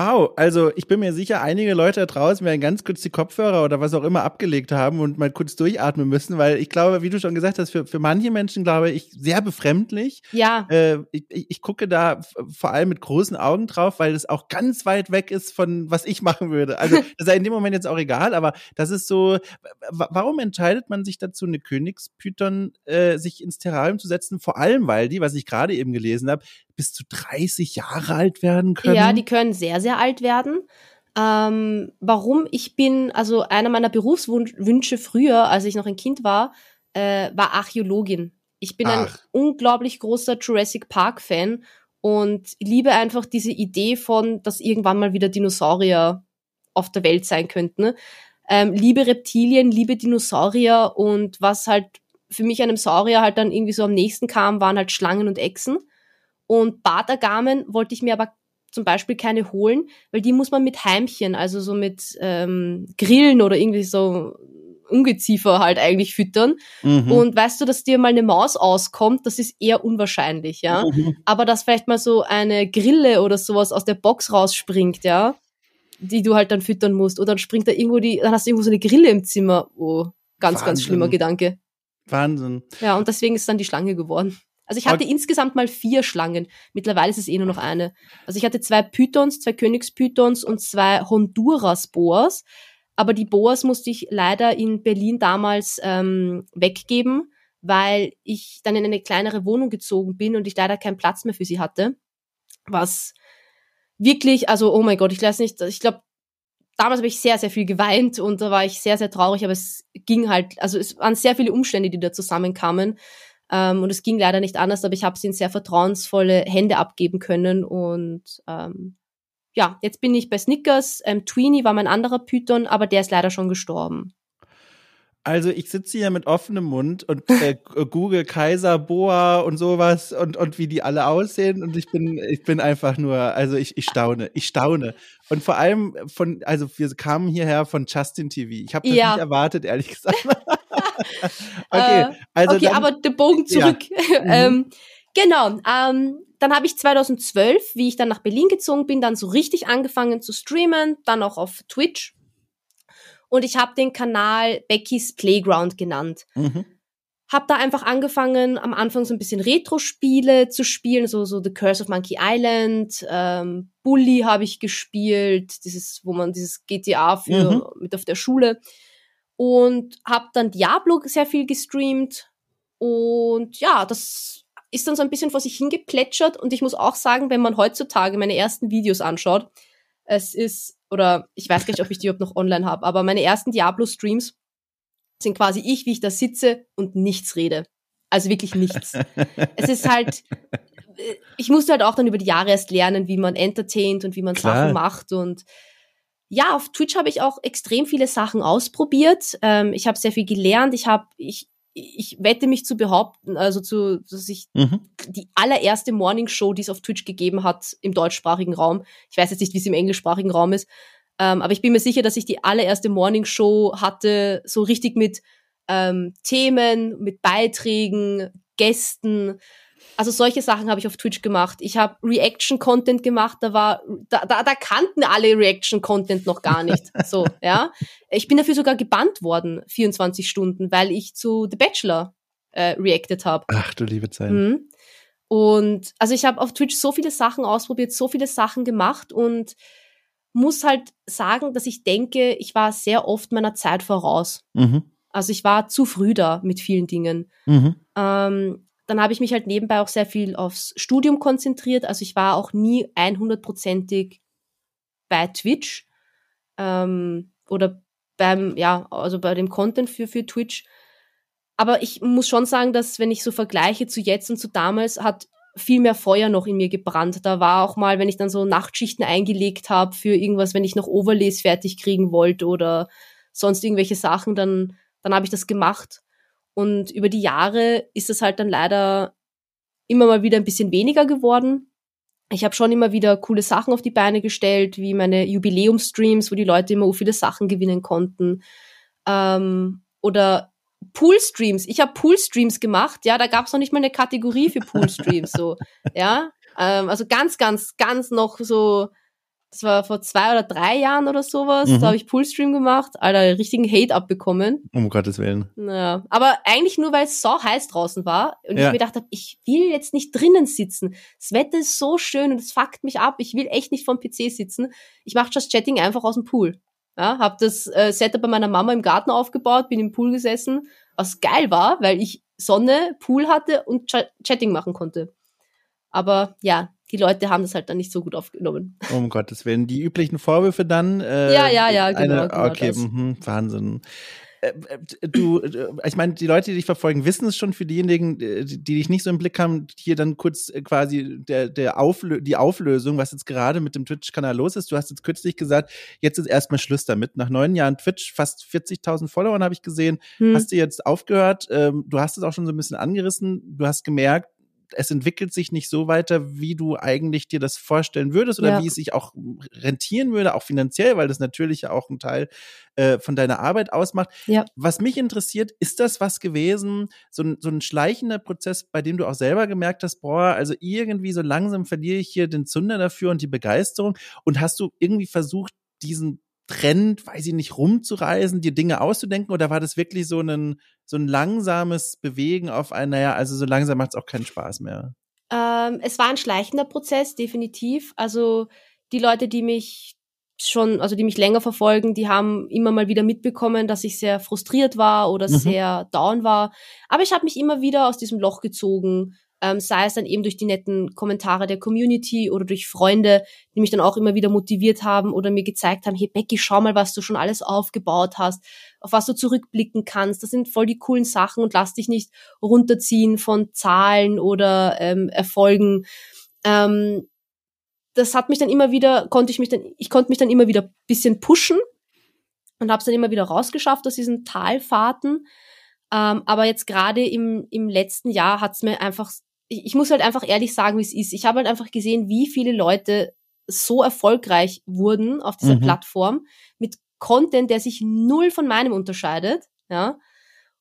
Wow, also ich bin mir sicher, einige Leute da draußen werden ganz kurz die Kopfhörer oder was auch immer abgelegt haben und mal kurz durchatmen müssen, weil ich glaube, wie du schon gesagt hast, für, für manche Menschen glaube ich sehr befremdlich. Ja, Äh, ich, ich gucke da vor allem mit großen Augen drauf, weil es auch ganz weit weg ist von was ich machen würde. Also das ist ja in dem Moment jetzt auch egal, aber das ist so, wa- warum entscheidet man sich dazu, eine Königspython äh, sich ins Terrarium zu setzen? Vor allem, weil die, was ich gerade eben gelesen habe, bis zu 30 Jahre alt werden können. Ja, die können sehr, sehr alt werden. Ähm, warum? Ich bin, also einer meiner Berufswünsche früher, als ich noch ein Kind war, äh, war Archäologin. Ich bin ein Ach. unglaublich großer Jurassic Park-Fan und liebe einfach diese Idee von, dass irgendwann mal wieder Dinosaurier auf der Welt sein könnten. Ähm, liebe Reptilien, liebe Dinosaurier und was halt für mich einem Saurier halt dann irgendwie so am nächsten kam, waren halt Schlangen und Echsen. Und Bartagamen wollte ich mir aber zum Beispiel keine holen, weil die muss man mit Heimchen, also so mit ähm, Grillen oder irgendwie so Ungeziefer halt eigentlich füttern. Mhm. Und weißt du, dass dir mal eine Maus auskommt, das ist eher unwahrscheinlich, ja. Mhm. Aber dass vielleicht mal so eine Grille oder sowas aus der Box rausspringt, ja, die du halt dann füttern musst. Oder dann springt da irgendwo die, dann hast du irgendwo so eine Grille im Zimmer. Oh, ganz, ganz Wahnsinn. schlimmer Gedanke. Wahnsinn. Ja, und deswegen ist dann die Schlange geworden. Also ich hatte Und- insgesamt mal vier Schlangen. Mittlerweile ist es eh nur noch eine. Also ich hatte zwei Pythons, zwei Königspythons und zwei Honduras-Boas. Aber die Boas musste ich leider in Berlin damals ähm, weggeben, weil ich dann in eine kleinere Wohnung gezogen bin und ich leider keinen Platz mehr für sie hatte. Was wirklich, also oh mein Gott, ich weiß nicht, ich glaube, damals habe ich sehr, sehr viel geweint und da war ich sehr, sehr traurig, aber es ging halt, also es waren sehr viele Umstände, die da zusammenkamen. Ähm, und es ging leider nicht anders, aber ich habe sie in sehr vertrauensvolle Hände abgeben können. Und ähm, ja, jetzt bin ich bei Snickers. Ähm, Tweenie war mein anderer Python, aber der ist leider schon gestorben. Also ich sitze hier mit offenem Mund und äh, Google Kaiser, Boa und sowas und, und wie die alle aussehen und ich bin, ich bin einfach nur, also ich, ich staune, ich staune. Und vor allem von, also wir kamen hierher von Justin TV. Ich habe das Ja. nicht erwartet, ehrlich gesagt. okay, Äh, also okay, dann, aber der Bogen Ja. zurück. ähm, genau. Ähm, dann habe ich 2012, wie ich dann nach Berlin gezogen bin, dann so richtig angefangen zu streamen, dann auch auf Twitch. Und ich habe den Kanal Becky's Playground genannt. mhm. Hab da einfach angefangen, am Anfang so ein bisschen Retro-Spiele zu spielen, so, so The Curse of Monkey Island, ähm, Bully habe ich gespielt, dieses, wo man dieses GTA für mit auf der Schule und hab dann Diablo sehr viel gestreamt und ja, das ist dann so ein bisschen vor sich hingeplätschert und ich muss auch sagen, wenn man heutzutage meine ersten Videos anschaut, es ist, oder ich weiß gar nicht, ob ich die überhaupt noch online habe, aber meine ersten Diablo-Streams sind quasi ich, wie ich da sitze und nichts rede. Also wirklich nichts. es ist halt, ich musste halt auch dann über die Jahre erst lernen, wie man entertaint und wie man Klar. Sachen macht und ja, auf Twitch habe ich auch extrem viele Sachen ausprobiert. Ähm, ich habe sehr viel gelernt. Ich habe, ich, ich wette mich zu behaupten, also zu, dass ich Mhm. die allererste Morning Show, die es auf Twitch gegeben hat im deutschsprachigen Raum. Ich weiß jetzt nicht, wie es im englischsprachigen Raum ist, ähm, aber ich bin mir sicher, dass ich die allererste Morning Show hatte, so richtig mit ähm, Themen, mit Beiträgen, Gästen. Also solche Sachen habe ich auf Twitch gemacht. Ich habe Reaction-Content gemacht, da war, da, da, da kannten alle Reaction-Content noch gar nicht. So, ja. Ich bin dafür sogar gebannt worden, 24 Stunden, weil ich zu The Bachelor äh, reacted habe. Ach du liebe Zeit. Mhm. Und also ich habe auf Twitch so viele Sachen ausprobiert, so viele Sachen gemacht und muss halt sagen, dass ich denke, ich war sehr oft meiner Zeit voraus. Mhm. Also ich war zu früh da mit vielen Dingen. Mhm. Ähm, dann habe ich mich halt nebenbei auch sehr viel aufs Studium konzentriert. Also ich war auch nie 100%ig bei Twitch ähm, oder beim, ja, also bei dem Content für, für Twitch. Aber ich muss schon sagen, dass wenn ich so vergleiche zu jetzt und zu damals, hat viel mehr Feuer noch in mir gebrannt. Da war auch mal, wenn ich dann so Nachtschichten eingelegt habe für irgendwas, wenn ich noch Overlays fertig kriegen wollte oder sonst irgendwelche Sachen, dann, dann habe ich das gemacht. Und über die Jahre ist es halt dann leider immer mal wieder ein bisschen weniger geworden. ich habe schon immer wieder coole Sachen auf die Beine gestellt, wie meine Jubiläumstreams, wo die Leute immer viele Sachen gewinnen konnten. Ähm, oder Poolstreams. Ich habe Poolstreams gemacht, ja, da gab es noch nicht mal eine Kategorie für Poolstreams, so, ja. Ähm, also ganz, ganz, ganz noch so, das war vor zwei oder drei Jahren oder sowas, mhm. da habe ich Poolstream gemacht, Alter, richtigen Hate abbekommen. Um Gottes Willen. Naja, aber eigentlich nur, weil es so heiß draußen war und ja. ich mir gedacht habe, ich will jetzt nicht drinnen sitzen. Das Wetter ist so schön und es fuckt mich ab. Ich will echt nicht vom PC sitzen. Ich mache das Chatting einfach aus dem Pool. Ja, habe das äh, Setup bei meiner Mama im Garten aufgebaut, bin im Pool gesessen, was geil war, weil ich Sonne, Pool hatte und Ch Chatting machen konnte. Aber ja, die Leute haben das halt dann nicht so gut aufgenommen. Um Gottes Willen. Die üblichen Vorwürfe dann? Äh, ja, ja, ja, genau. Eine, genau okay, mh, Wahnsinn. Äh, äh, du, äh, ich meine, die Leute, die dich verfolgen, wissen es schon. Für diejenigen, die dich nicht so im Blick haben, hier dann kurz quasi der, der Auflö die Auflösung, was jetzt gerade mit dem Twitch-Kanal los ist. Du hast jetzt kürzlich gesagt, jetzt ist erstmal Schluss damit. Nach neun Jahren Twitch, fast 40.000 Followern habe ich gesehen, hm. hast du jetzt aufgehört. Ähm, du hast es auch schon so ein bisschen angerissen. Du hast gemerkt, es entwickelt sich nicht so weiter, wie du eigentlich dir das vorstellen würdest oder ja. wie es sich auch rentieren würde, auch finanziell, weil das natürlich ja auch ein Teil äh, von deiner Arbeit ausmacht. Ja. Was mich interessiert, ist das was gewesen, so ein, so ein schleichender Prozess, bei dem du auch selber gemerkt hast, boah, also irgendwie so langsam verliere ich hier den Zunder dafür und die Begeisterung und hast du irgendwie versucht, diesen Trend, weiß ich nicht, rumzureisen, dir Dinge auszudenken oder war das wirklich so ein, so ein langsames Bewegen auf ein, naja, also so langsam macht es auch keinen Spaß mehr? Ähm, es war ein schleichender Prozess, definitiv. Also die Leute, die mich schon, also die mich länger verfolgen, die haben immer mal wieder mitbekommen, dass ich sehr frustriert war oder mhm. sehr down war. Aber ich habe mich immer wieder aus diesem Loch gezogen, ähm, sei es dann eben durch die netten Kommentare der Community oder durch Freunde, die mich dann auch immer wieder motiviert haben oder mir gezeigt haben, hey Becky, schau mal, was du schon alles aufgebaut hast, auf was du zurückblicken kannst. Das sind voll die coolen Sachen und lass dich nicht runterziehen von Zahlen oder ähm, Erfolgen. Ähm, das hat mich dann immer wieder, konnte ich mich dann, ich konnte mich dann immer wieder bisschen pushen und habe es dann immer wieder rausgeschafft aus diesen Talfahrten. Ähm, aber jetzt gerade im, im letzten Jahr hat es mir einfach ich, ich muss halt einfach ehrlich sagen, wie es ist. Ich habe halt einfach gesehen, wie viele Leute so erfolgreich wurden auf dieser mhm. Plattform mit Content, der sich null von meinem unterscheidet, ja.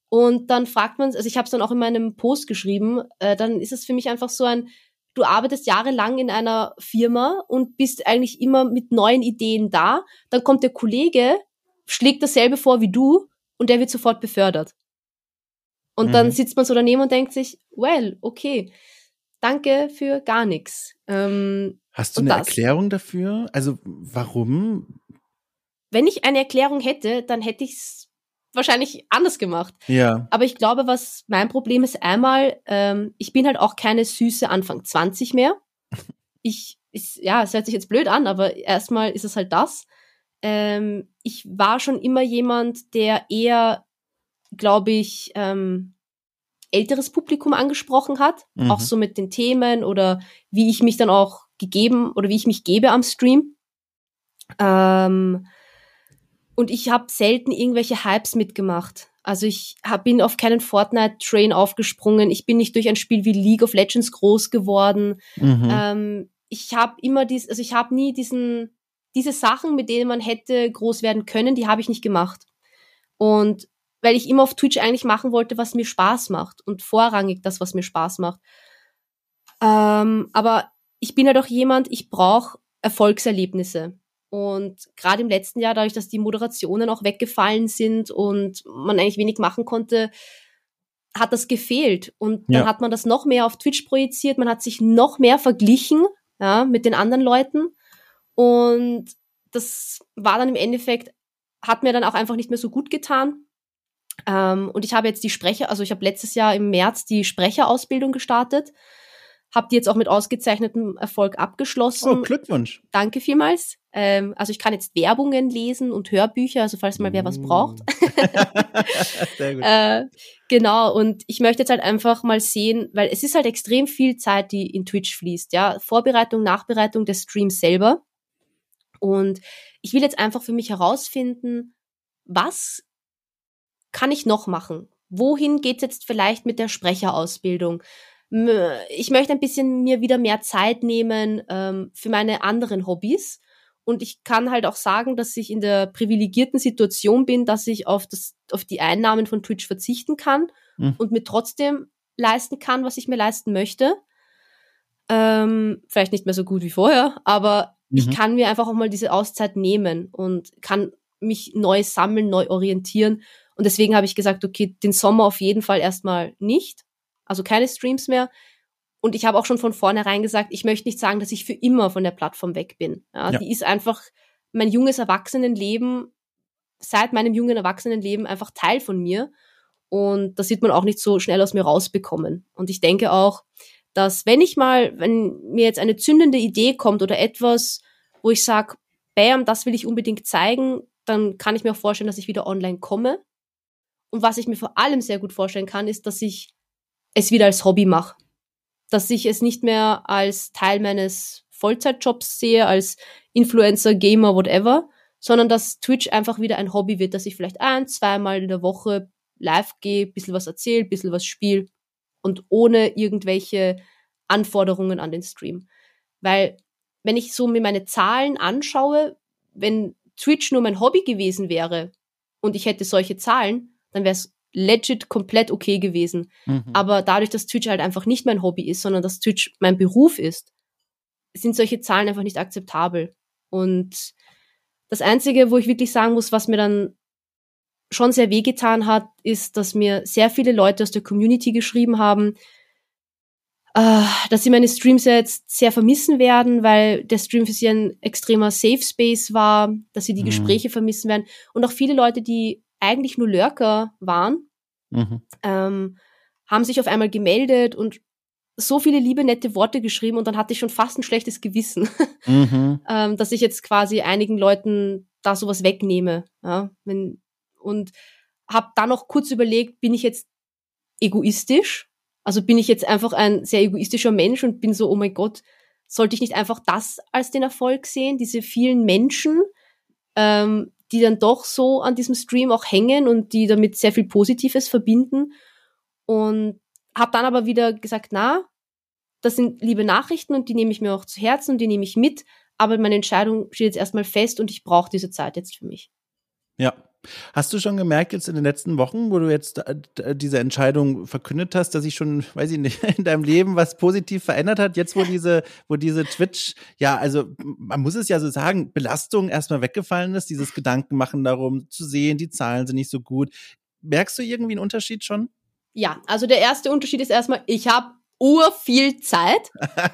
Und dann fragt man, also ich habe es dann auch in meinem Post geschrieben, äh, dann ist es für mich einfach so ein, du arbeitest jahrelang in einer Firma und bist eigentlich immer mit neuen Ideen da, dann kommt der Kollege, schlägt dasselbe vor wie du und der wird sofort befördert. Und mhm. dann sitzt man so daneben und denkt sich, well, okay, danke für gar nichts. Ähm, Hast du eine das. Erklärung dafür? Also warum? Wenn ich eine Erklärung hätte, dann hätte ich es wahrscheinlich anders gemacht. Ja. Aber ich glaube, was mein Problem ist, einmal, ähm, ich bin halt auch keine süße Anfang 20 mehr. Ich, ist, ja, es hört sich jetzt blöd an, aber erstmal ist es halt das. Ähm, ich war schon immer jemand, der eher glaube ich, ähm, älteres Publikum angesprochen hat, mhm. auch so mit den Themen oder wie ich mich dann auch gegeben oder wie ich mich gebe am Stream. Ähm, und ich habe selten irgendwelche Hypes mitgemacht. Also ich hab, bin auf keinen Fortnite-Train aufgesprungen. Ich bin nicht durch ein Spiel wie League of Legends groß geworden. Mhm. Ähm, ich habe immer dies, also ich habe nie diesen, diese Sachen, mit denen man hätte groß werden können, die habe ich nicht gemacht. Und weil ich immer auf Twitch eigentlich machen wollte, was mir Spaß macht und vorrangig das, was mir Spaß macht. Ähm, aber ich bin ja halt doch jemand, ich brauche Erfolgserlebnisse. Und gerade im letzten Jahr, dadurch, dass die Moderationen auch weggefallen sind und man eigentlich wenig machen konnte, hat das gefehlt. Und dann ja. hat man das noch mehr auf Twitch projiziert, man hat sich noch mehr verglichen ja, mit den anderen Leuten. Und das war dann im Endeffekt, hat mir dann auch einfach nicht mehr so gut getan. Ähm, und ich habe jetzt die Sprecher, also ich habe letztes Jahr im März die Sprecherausbildung gestartet, habe die jetzt auch mit ausgezeichnetem Erfolg abgeschlossen. Oh, Glückwunsch. Danke vielmals. Ähm, also ich kann jetzt Werbungen lesen und Hörbücher, also falls mal wer was braucht. Sehr gut. äh, genau, und ich möchte jetzt halt einfach mal sehen, weil es ist halt extrem viel Zeit, die in Twitch fließt, ja. Vorbereitung, Nachbereitung des Streams selber. Und ich will jetzt einfach für mich herausfinden, was kann ich noch machen? Wohin geht's jetzt vielleicht mit der Sprecherausbildung? ich möchte ein bisschen mir wieder mehr Zeit nehmen ähm, für meine anderen Hobbys. Und ich kann halt auch sagen, dass ich in der privilegierten Situation bin, dass ich auf, das, auf die Einnahmen von Twitch verzichten kann mhm. und mir trotzdem leisten kann, was ich mir leisten möchte. Ähm, vielleicht nicht mehr so gut wie vorher, aber mhm. ich kann mir einfach auch mal diese Auszeit nehmen und kann mich neu sammeln, neu orientieren. Und deswegen habe ich gesagt, okay, den Sommer auf jeden Fall erstmal nicht. Also keine Streams mehr. Und ich habe auch schon von vornherein gesagt, ich möchte nicht sagen, dass ich für immer von der Plattform weg bin. Ja, ja. Die ist einfach mein junges Erwachsenenleben, seit meinem jungen Erwachsenenleben einfach Teil von mir. Und das sieht man auch nicht so schnell aus mir rausbekommen. Und ich denke auch, dass wenn ich mal, wenn mir jetzt eine zündende Idee kommt oder etwas, wo ich sage, bam, das will ich unbedingt zeigen, dann kann ich mir auch vorstellen, dass ich wieder online komme. Und was ich mir vor allem sehr gut vorstellen kann, ist, dass ich es wieder als Hobby mache dass ich es nicht mehr als Teil meines Vollzeitjobs sehe, als Influencer, Gamer, whatever, sondern dass Twitch einfach wieder ein Hobby wird, dass ich vielleicht ein, zweimal in der Woche live gehe, bisschen was erzähle, bisschen was spiele und ohne irgendwelche Anforderungen an den Stream. Weil, wenn ich so mir meine Zahlen anschaue, wenn Twitch nur mein Hobby gewesen wäre und ich hätte solche Zahlen, dann wäre es legit komplett okay gewesen. Mhm. Aber dadurch, dass Twitch halt einfach nicht mein Hobby ist, sondern dass Twitch mein Beruf ist, sind solche Zahlen einfach nicht akzeptabel. Und das Einzige, wo ich wirklich sagen muss, was mir dann schon sehr wehgetan hat, ist, dass mir sehr viele Leute aus der Community geschrieben haben, äh, dass sie meine Streams jetzt sehr vermissen werden, weil der Stream für sie ein extremer Safe Space war, dass sie die mhm. Gespräche vermissen werden. Und auch viele Leute, die eigentlich nur Lurker waren, mhm. ähm, haben sich auf einmal gemeldet und so viele liebe, nette Worte geschrieben und dann hatte ich schon fast ein schlechtes Gewissen, mhm. ähm, dass ich jetzt quasi einigen Leuten da sowas wegnehme. Ja, wenn, und habe dann noch kurz überlegt, bin ich jetzt egoistisch? Also bin ich jetzt einfach ein sehr egoistischer Mensch und bin so, oh mein Gott, sollte ich nicht einfach das als den Erfolg sehen, diese vielen Menschen, ähm, die dann doch so an diesem Stream auch hängen und die damit sehr viel Positives verbinden. Und habe dann aber wieder gesagt, na, das sind liebe Nachrichten und die nehme ich mir auch zu Herzen und die nehme ich mit. Aber meine Entscheidung steht jetzt erstmal fest und ich brauche diese Zeit jetzt für mich. Ja, Hast du schon gemerkt jetzt in den letzten Wochen, wo du jetzt äh, diese Entscheidung verkündet hast, dass sich schon, weiß ich nicht, in deinem Leben was positiv verändert hat? Jetzt, wo diese, wo diese Twitch, ja, also man muss es ja so sagen, Belastung erstmal weggefallen ist, dieses Gedanken machen darum zu sehen, die Zahlen sind nicht so gut. Merkst du irgendwie einen Unterschied schon? Ja, also der erste Unterschied ist erstmal, ich habe ur viel Zeit.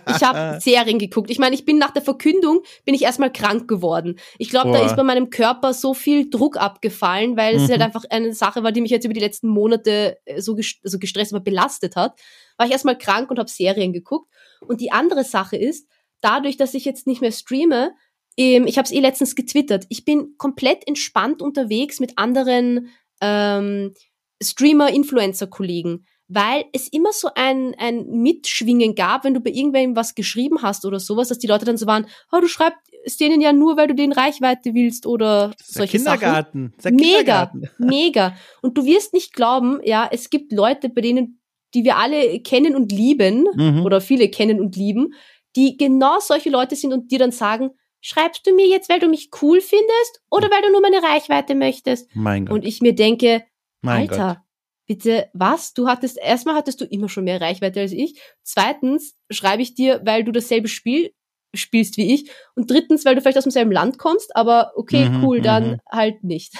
Ich habe Serien geguckt. Ich meine, ich bin nach der Verkündung bin ich erstmal krank geworden. Ich glaube, da ist bei meinem Körper so viel Druck abgefallen, weil mhm. es halt mhm. einfach eine Sache war, die mich jetzt über die letzten Monate äh, so also gestresst, aber belastet hat. War ich erstmal krank und habe Serien geguckt. Und die andere Sache ist, dadurch, dass ich jetzt nicht mehr streame, ähm, ich habe es eh letztens getwittert, ich bin komplett entspannt unterwegs mit anderen ähm, Streamer-Influencer-Kollegen weil es immer so ein, ein Mitschwingen gab, wenn du bei irgendwem was geschrieben hast oder sowas, dass die Leute dann so waren, oh, du schreibst denen ja nur, weil du den Reichweite willst oder solche Kindergarten. Sachen. Mega, mega. Und du wirst nicht glauben, ja, es gibt Leute, bei denen, die wir alle kennen und lieben, mhm. oder viele kennen und lieben, die genau solche Leute sind und dir dann sagen, schreibst du mir jetzt, weil du mich cool findest oder weil du nur meine Reichweite möchtest? Mein Gott. Und ich mir denke, mein Alter, Gott bitte, was? Du hattest, erstmal hattest du immer schon mehr Reichweite als ich. Zweitens schreibe ich dir, weil du dasselbe Spiel spielst wie ich. Und drittens, weil du vielleicht aus demselben Land kommst, aber okay, mhm, cool, dann mhm. halt nicht.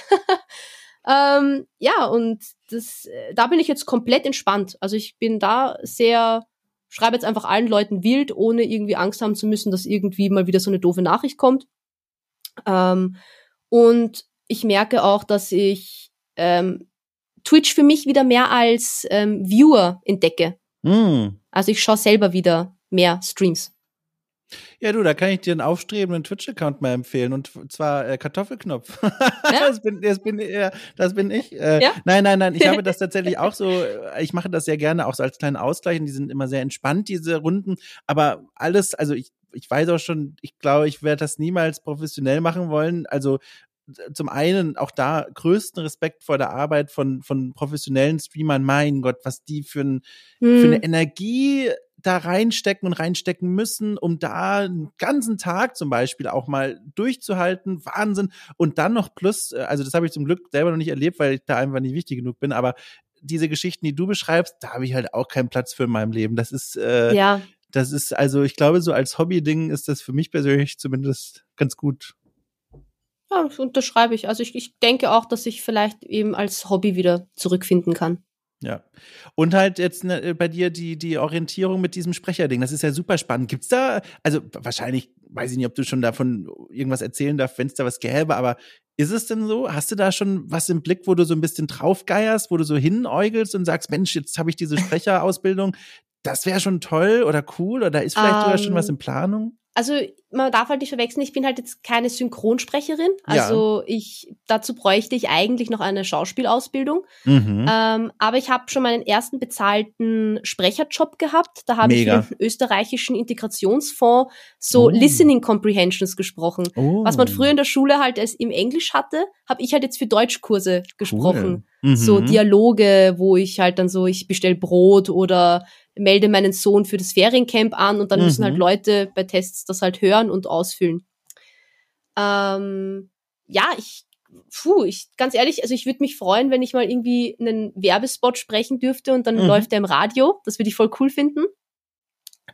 ähm, ja, und das, da bin ich jetzt komplett entspannt. Also ich bin da sehr, schreibe jetzt einfach allen Leuten wild, ohne irgendwie Angst haben zu müssen, dass irgendwie mal wieder so eine doofe Nachricht kommt. Ähm, und ich merke auch, dass ich ähm, Twitch für mich wieder mehr als ähm, Viewer entdecke. Mm. Also ich schaue selber wieder mehr Streams. Ja, du, da kann ich dir einen aufstrebenden Twitch-Account mal empfehlen und zwar äh, Kartoffelknopf. Ja? das, bin, das, bin, äh, das bin ich. Äh, ja? Nein, nein, nein, ich habe das tatsächlich auch so, äh, ich mache das sehr gerne auch so als kleinen Ausgleich und die sind immer sehr entspannt, diese Runden. Aber alles, also ich, ich weiß auch schon, ich glaube, ich werde das niemals professionell machen wollen. Also zum einen auch da größten Respekt vor der Arbeit von, von professionellen Streamern. Mein Gott, was die für, ein, hm. für eine Energie da reinstecken und reinstecken müssen, um da einen ganzen Tag zum Beispiel auch mal durchzuhalten. Wahnsinn. Und dann noch plus, äh, also das habe ich zum Glück selber noch nicht erlebt, weil ich da einfach nicht wichtig genug bin, aber diese Geschichten, die du beschreibst, da habe ich halt auch keinen Platz für in meinem Leben. Das ist, äh, ja. das ist, also ich glaube, so als Hobby-Ding ist das für mich persönlich zumindest ganz gut. Ja, das unterschreibe ich. Also ich, ich denke auch, dass ich vielleicht eben als Hobby wieder zurückfinden kann. Ja. Und halt jetzt ne, bei dir die, die Orientierung mit diesem Sprecherding. Das ist ja super spannend. Gibt's da, also wahrscheinlich, weiß ich nicht, ob du schon davon irgendwas erzählen darfst, wenn es da was gäbe, aber ist es denn so? Hast du da schon was im Blick, wo du so ein bisschen draufgeierst, wo du so hinäugelst und sagst, Mensch, jetzt habe ich diese Sprecherausbildung, das wäre schon toll oder cool oder ist vielleicht um, sogar schon was ähm, in Planung? also man darf halt nicht verwechseln, ich bin halt jetzt keine Synchronsprecherin. Also ja. ich, dazu bräuchte ich eigentlich noch eine Schauspielausbildung. Mhm. Ähm, aber ich habe schon meinen ersten bezahlten Sprecherjob gehabt. Da habe ich für den österreichischen Integrationsfonds so oh. Listening Comprehensions gesprochen. Oh. Was man früher in der Schule halt als im Englisch hatte, habe ich halt jetzt für Deutschkurse gesprochen. Cool. Mhm. So Dialoge, wo ich halt dann so, ich bestell Brot oder melde meinen Sohn für das Feriencamp an und dann mhm. müssen halt mhm. Leute bei Tests das halt hören und ausfüllen. Ähm, ja, ich, puh, ich, ganz ehrlich, also ich würde mich freuen, wenn ich mal irgendwie einen Werbespot sprechen dürfte und dann mhm. läuft der im Radio. Das würde ich voll cool finden.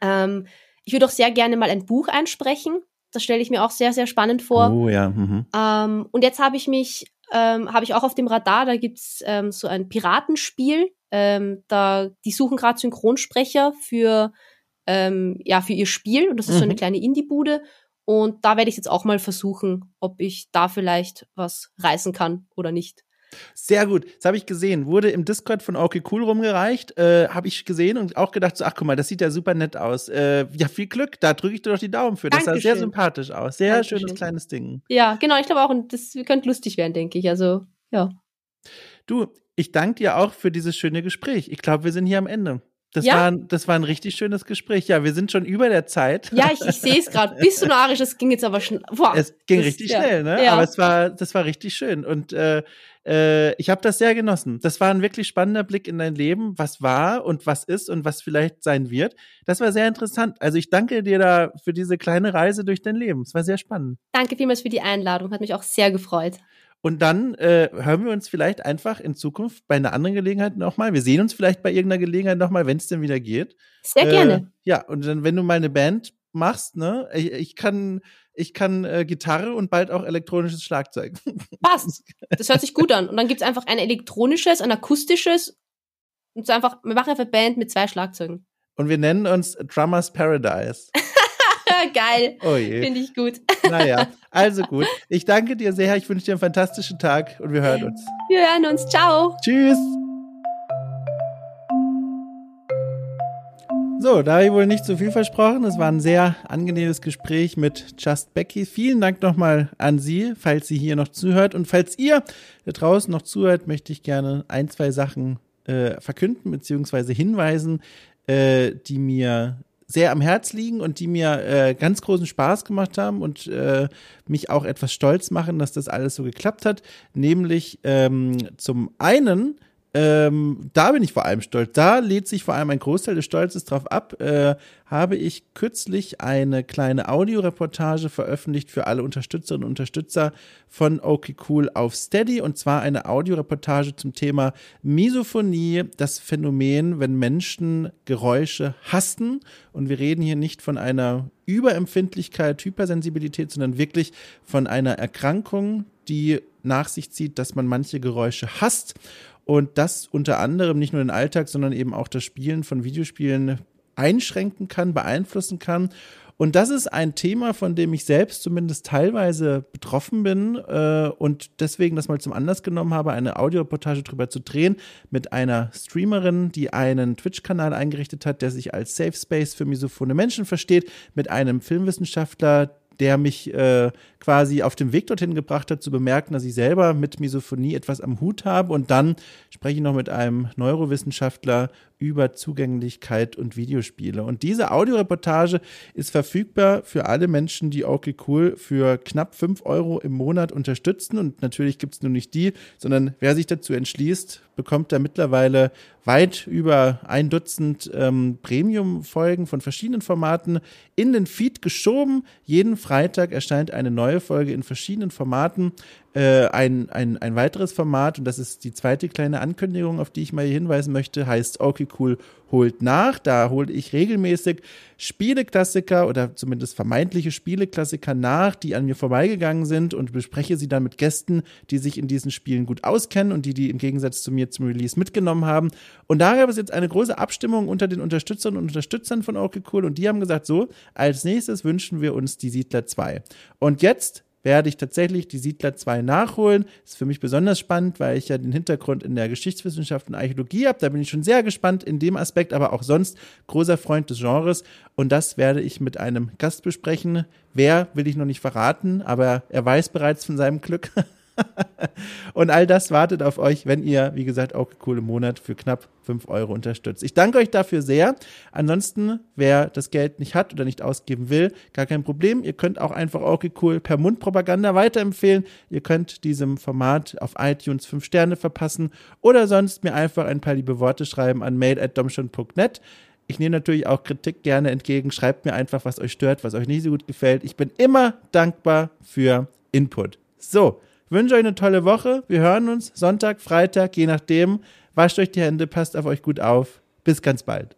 Ähm, ich würde auch sehr gerne mal ein Buch einsprechen. Das stelle ich mir auch sehr, sehr spannend vor. Oh ja. Mhm. Ähm, und jetzt habe ich mich, ähm, habe ich auch auf dem Radar, da gibt's ähm, so ein Piratenspiel, ähm, da, die suchen gerade Synchronsprecher für, ähm, ja, für ihr Spiel und das ist mhm. so eine mhm. kleine Indie-Bude. Und da werde ich jetzt auch mal versuchen, ob ich da vielleicht was reißen kann oder nicht. Sehr gut. Das habe ich gesehen. Wurde im Discord von Okay Cool rumgereicht. Äh, habe ich gesehen und auch gedacht, so, ach guck mal, das sieht ja super nett aus. Äh, ja, viel Glück. Da drücke ich dir doch die Daumen für. Das Dankeschön. sah sehr sympathisch aus. Sehr Dankeschön. schönes kleines Ding. Ja, genau. Ich glaube auch, und das könnte lustig werden, denke ich. Also, ja. Du, ich danke dir auch für dieses schöne Gespräch. Ich glaube, wir sind hier am Ende. Das, ja? war, das war ein richtig schönes Gespräch. Ja, wir sind schon über der Zeit. Ja, ich, ich sehe es gerade. Bist du narisch? Es ging jetzt aber schon. Boah, es ging das, richtig ja. schnell, ne? Ja. Aber es war, das war richtig schön. Und äh, äh, ich habe das sehr genossen. Das war ein wirklich spannender Blick in dein Leben, was war und was ist und was vielleicht sein wird. Das war sehr interessant. Also ich danke dir da für diese kleine Reise durch dein Leben. Es war sehr spannend. Danke vielmals für die Einladung. Hat mich auch sehr gefreut. Und dann äh, hören wir uns vielleicht einfach in Zukunft bei einer anderen Gelegenheit nochmal. Wir sehen uns vielleicht bei irgendeiner Gelegenheit nochmal, wenn es denn wieder geht. Sehr äh, gerne. Ja, und dann, wenn du mal eine Band machst, ne, ich, ich kann, ich kann äh, Gitarre und bald auch elektronisches Schlagzeug. Passt. Das hört sich gut an. Und dann gibt's einfach ein elektronisches, ein akustisches und so einfach, wir machen einfach Band mit zwei Schlagzeugen. Und wir nennen uns Drummers Paradise. Geil. Oh Finde ich gut. Naja, also gut. Ich danke dir sehr. Ich wünsche dir einen fantastischen Tag und wir hören uns. Wir hören uns. Ciao. Tschüss. So, da habe ich wohl nicht zu viel versprochen. Es war ein sehr angenehmes Gespräch mit Just Becky. Vielen Dank nochmal an Sie, falls sie hier noch zuhört. Und falls ihr da draußen noch zuhört, möchte ich gerne ein, zwei Sachen äh, verkünden bzw. hinweisen, äh, die mir sehr am Herz liegen und die mir äh, ganz großen Spaß gemacht haben und äh, mich auch etwas stolz machen, dass das alles so geklappt hat. Nämlich ähm, zum einen ähm, da bin ich vor allem stolz. Da lädt sich vor allem ein Großteil des Stolzes drauf ab. Äh, habe ich kürzlich eine kleine Audioreportage veröffentlicht für alle Unterstützerinnen und Unterstützer von OK Cool auf Steady. Und zwar eine Audioreportage zum Thema Misophonie, das Phänomen, wenn Menschen Geräusche hassen. Und wir reden hier nicht von einer Überempfindlichkeit, Hypersensibilität, sondern wirklich von einer Erkrankung, die nach sich zieht, dass man manche Geräusche hasst und das unter anderem nicht nur den Alltag, sondern eben auch das Spielen von Videospielen einschränken kann, beeinflussen kann. Und das ist ein Thema, von dem ich selbst zumindest teilweise betroffen bin äh, und deswegen das mal zum Anlass genommen habe, eine Audioreportage darüber zu drehen mit einer Streamerin, die einen Twitch-Kanal eingerichtet hat, der sich als Safe Space für misophone Menschen versteht, mit einem Filmwissenschaftler, der mich äh, quasi auf dem Weg dorthin gebracht hat, zu bemerken, dass ich selber mit Misophonie etwas am Hut habe. Und dann spreche ich noch mit einem Neurowissenschaftler über Zugänglichkeit und Videospiele. Und diese Audioreportage ist verfügbar für alle Menschen, die okay cool für knapp fünf Euro im Monat unterstützen. Und natürlich gibt es nur nicht die, sondern wer sich dazu entschließt, bekommt da mittlerweile weit über ein Dutzend ähm, Premium-Folgen von verschiedenen Formaten in den Feed geschoben. Jeden Freitag erscheint eine neue Folge in verschiedenen Formaten. Äh, ein, ein, ein weiteres Format, und das ist die zweite kleine Ankündigung, auf die ich mal hier hinweisen möchte, heißt Okay Cool holt nach. Da hole ich regelmäßig Spieleklassiker oder zumindest vermeintliche Spieleklassiker nach, die an mir vorbeigegangen sind und bespreche sie dann mit Gästen, die sich in diesen Spielen gut auskennen und die die im Gegensatz zu mir zum Release mitgenommen haben. Und da gab es jetzt eine große Abstimmung unter den Unterstützern und Unterstützern von Okay Cool und die haben gesagt, so, als nächstes wünschen wir uns die Siedler 2. Und jetzt werde ich tatsächlich die Siedler 2 nachholen. Ist für mich besonders spannend, weil ich ja den Hintergrund in der Geschichtswissenschaft und Archäologie habe. Da bin ich schon sehr gespannt in dem Aspekt, aber auch sonst großer Freund des Genres. Und das werde ich mit einem Gast besprechen. Wer will ich noch nicht verraten, aber er weiß bereits von seinem Glück. und all das wartet auf euch, wenn ihr, wie gesagt, auch coole Monat für knapp 5 Euro unterstützt. Ich danke euch dafür sehr. Ansonsten, wer das Geld nicht hat oder nicht ausgeben will, gar kein Problem. Ihr könnt auch einfach okay cool per Mundpropaganda weiterempfehlen. Ihr könnt diesem Format auf iTunes 5 Sterne verpassen oder sonst mir einfach ein paar liebe Worte schreiben an mail.domschon.net. Ich nehme natürlich auch Kritik gerne entgegen. Schreibt mir einfach, was euch stört, was euch nicht so gut gefällt. Ich bin immer dankbar für Input. So, wünsche euch eine tolle Woche. Wir hören uns Sonntag, Freitag, je nachdem. Wascht euch die Hände, passt auf euch gut auf. Bis ganz bald.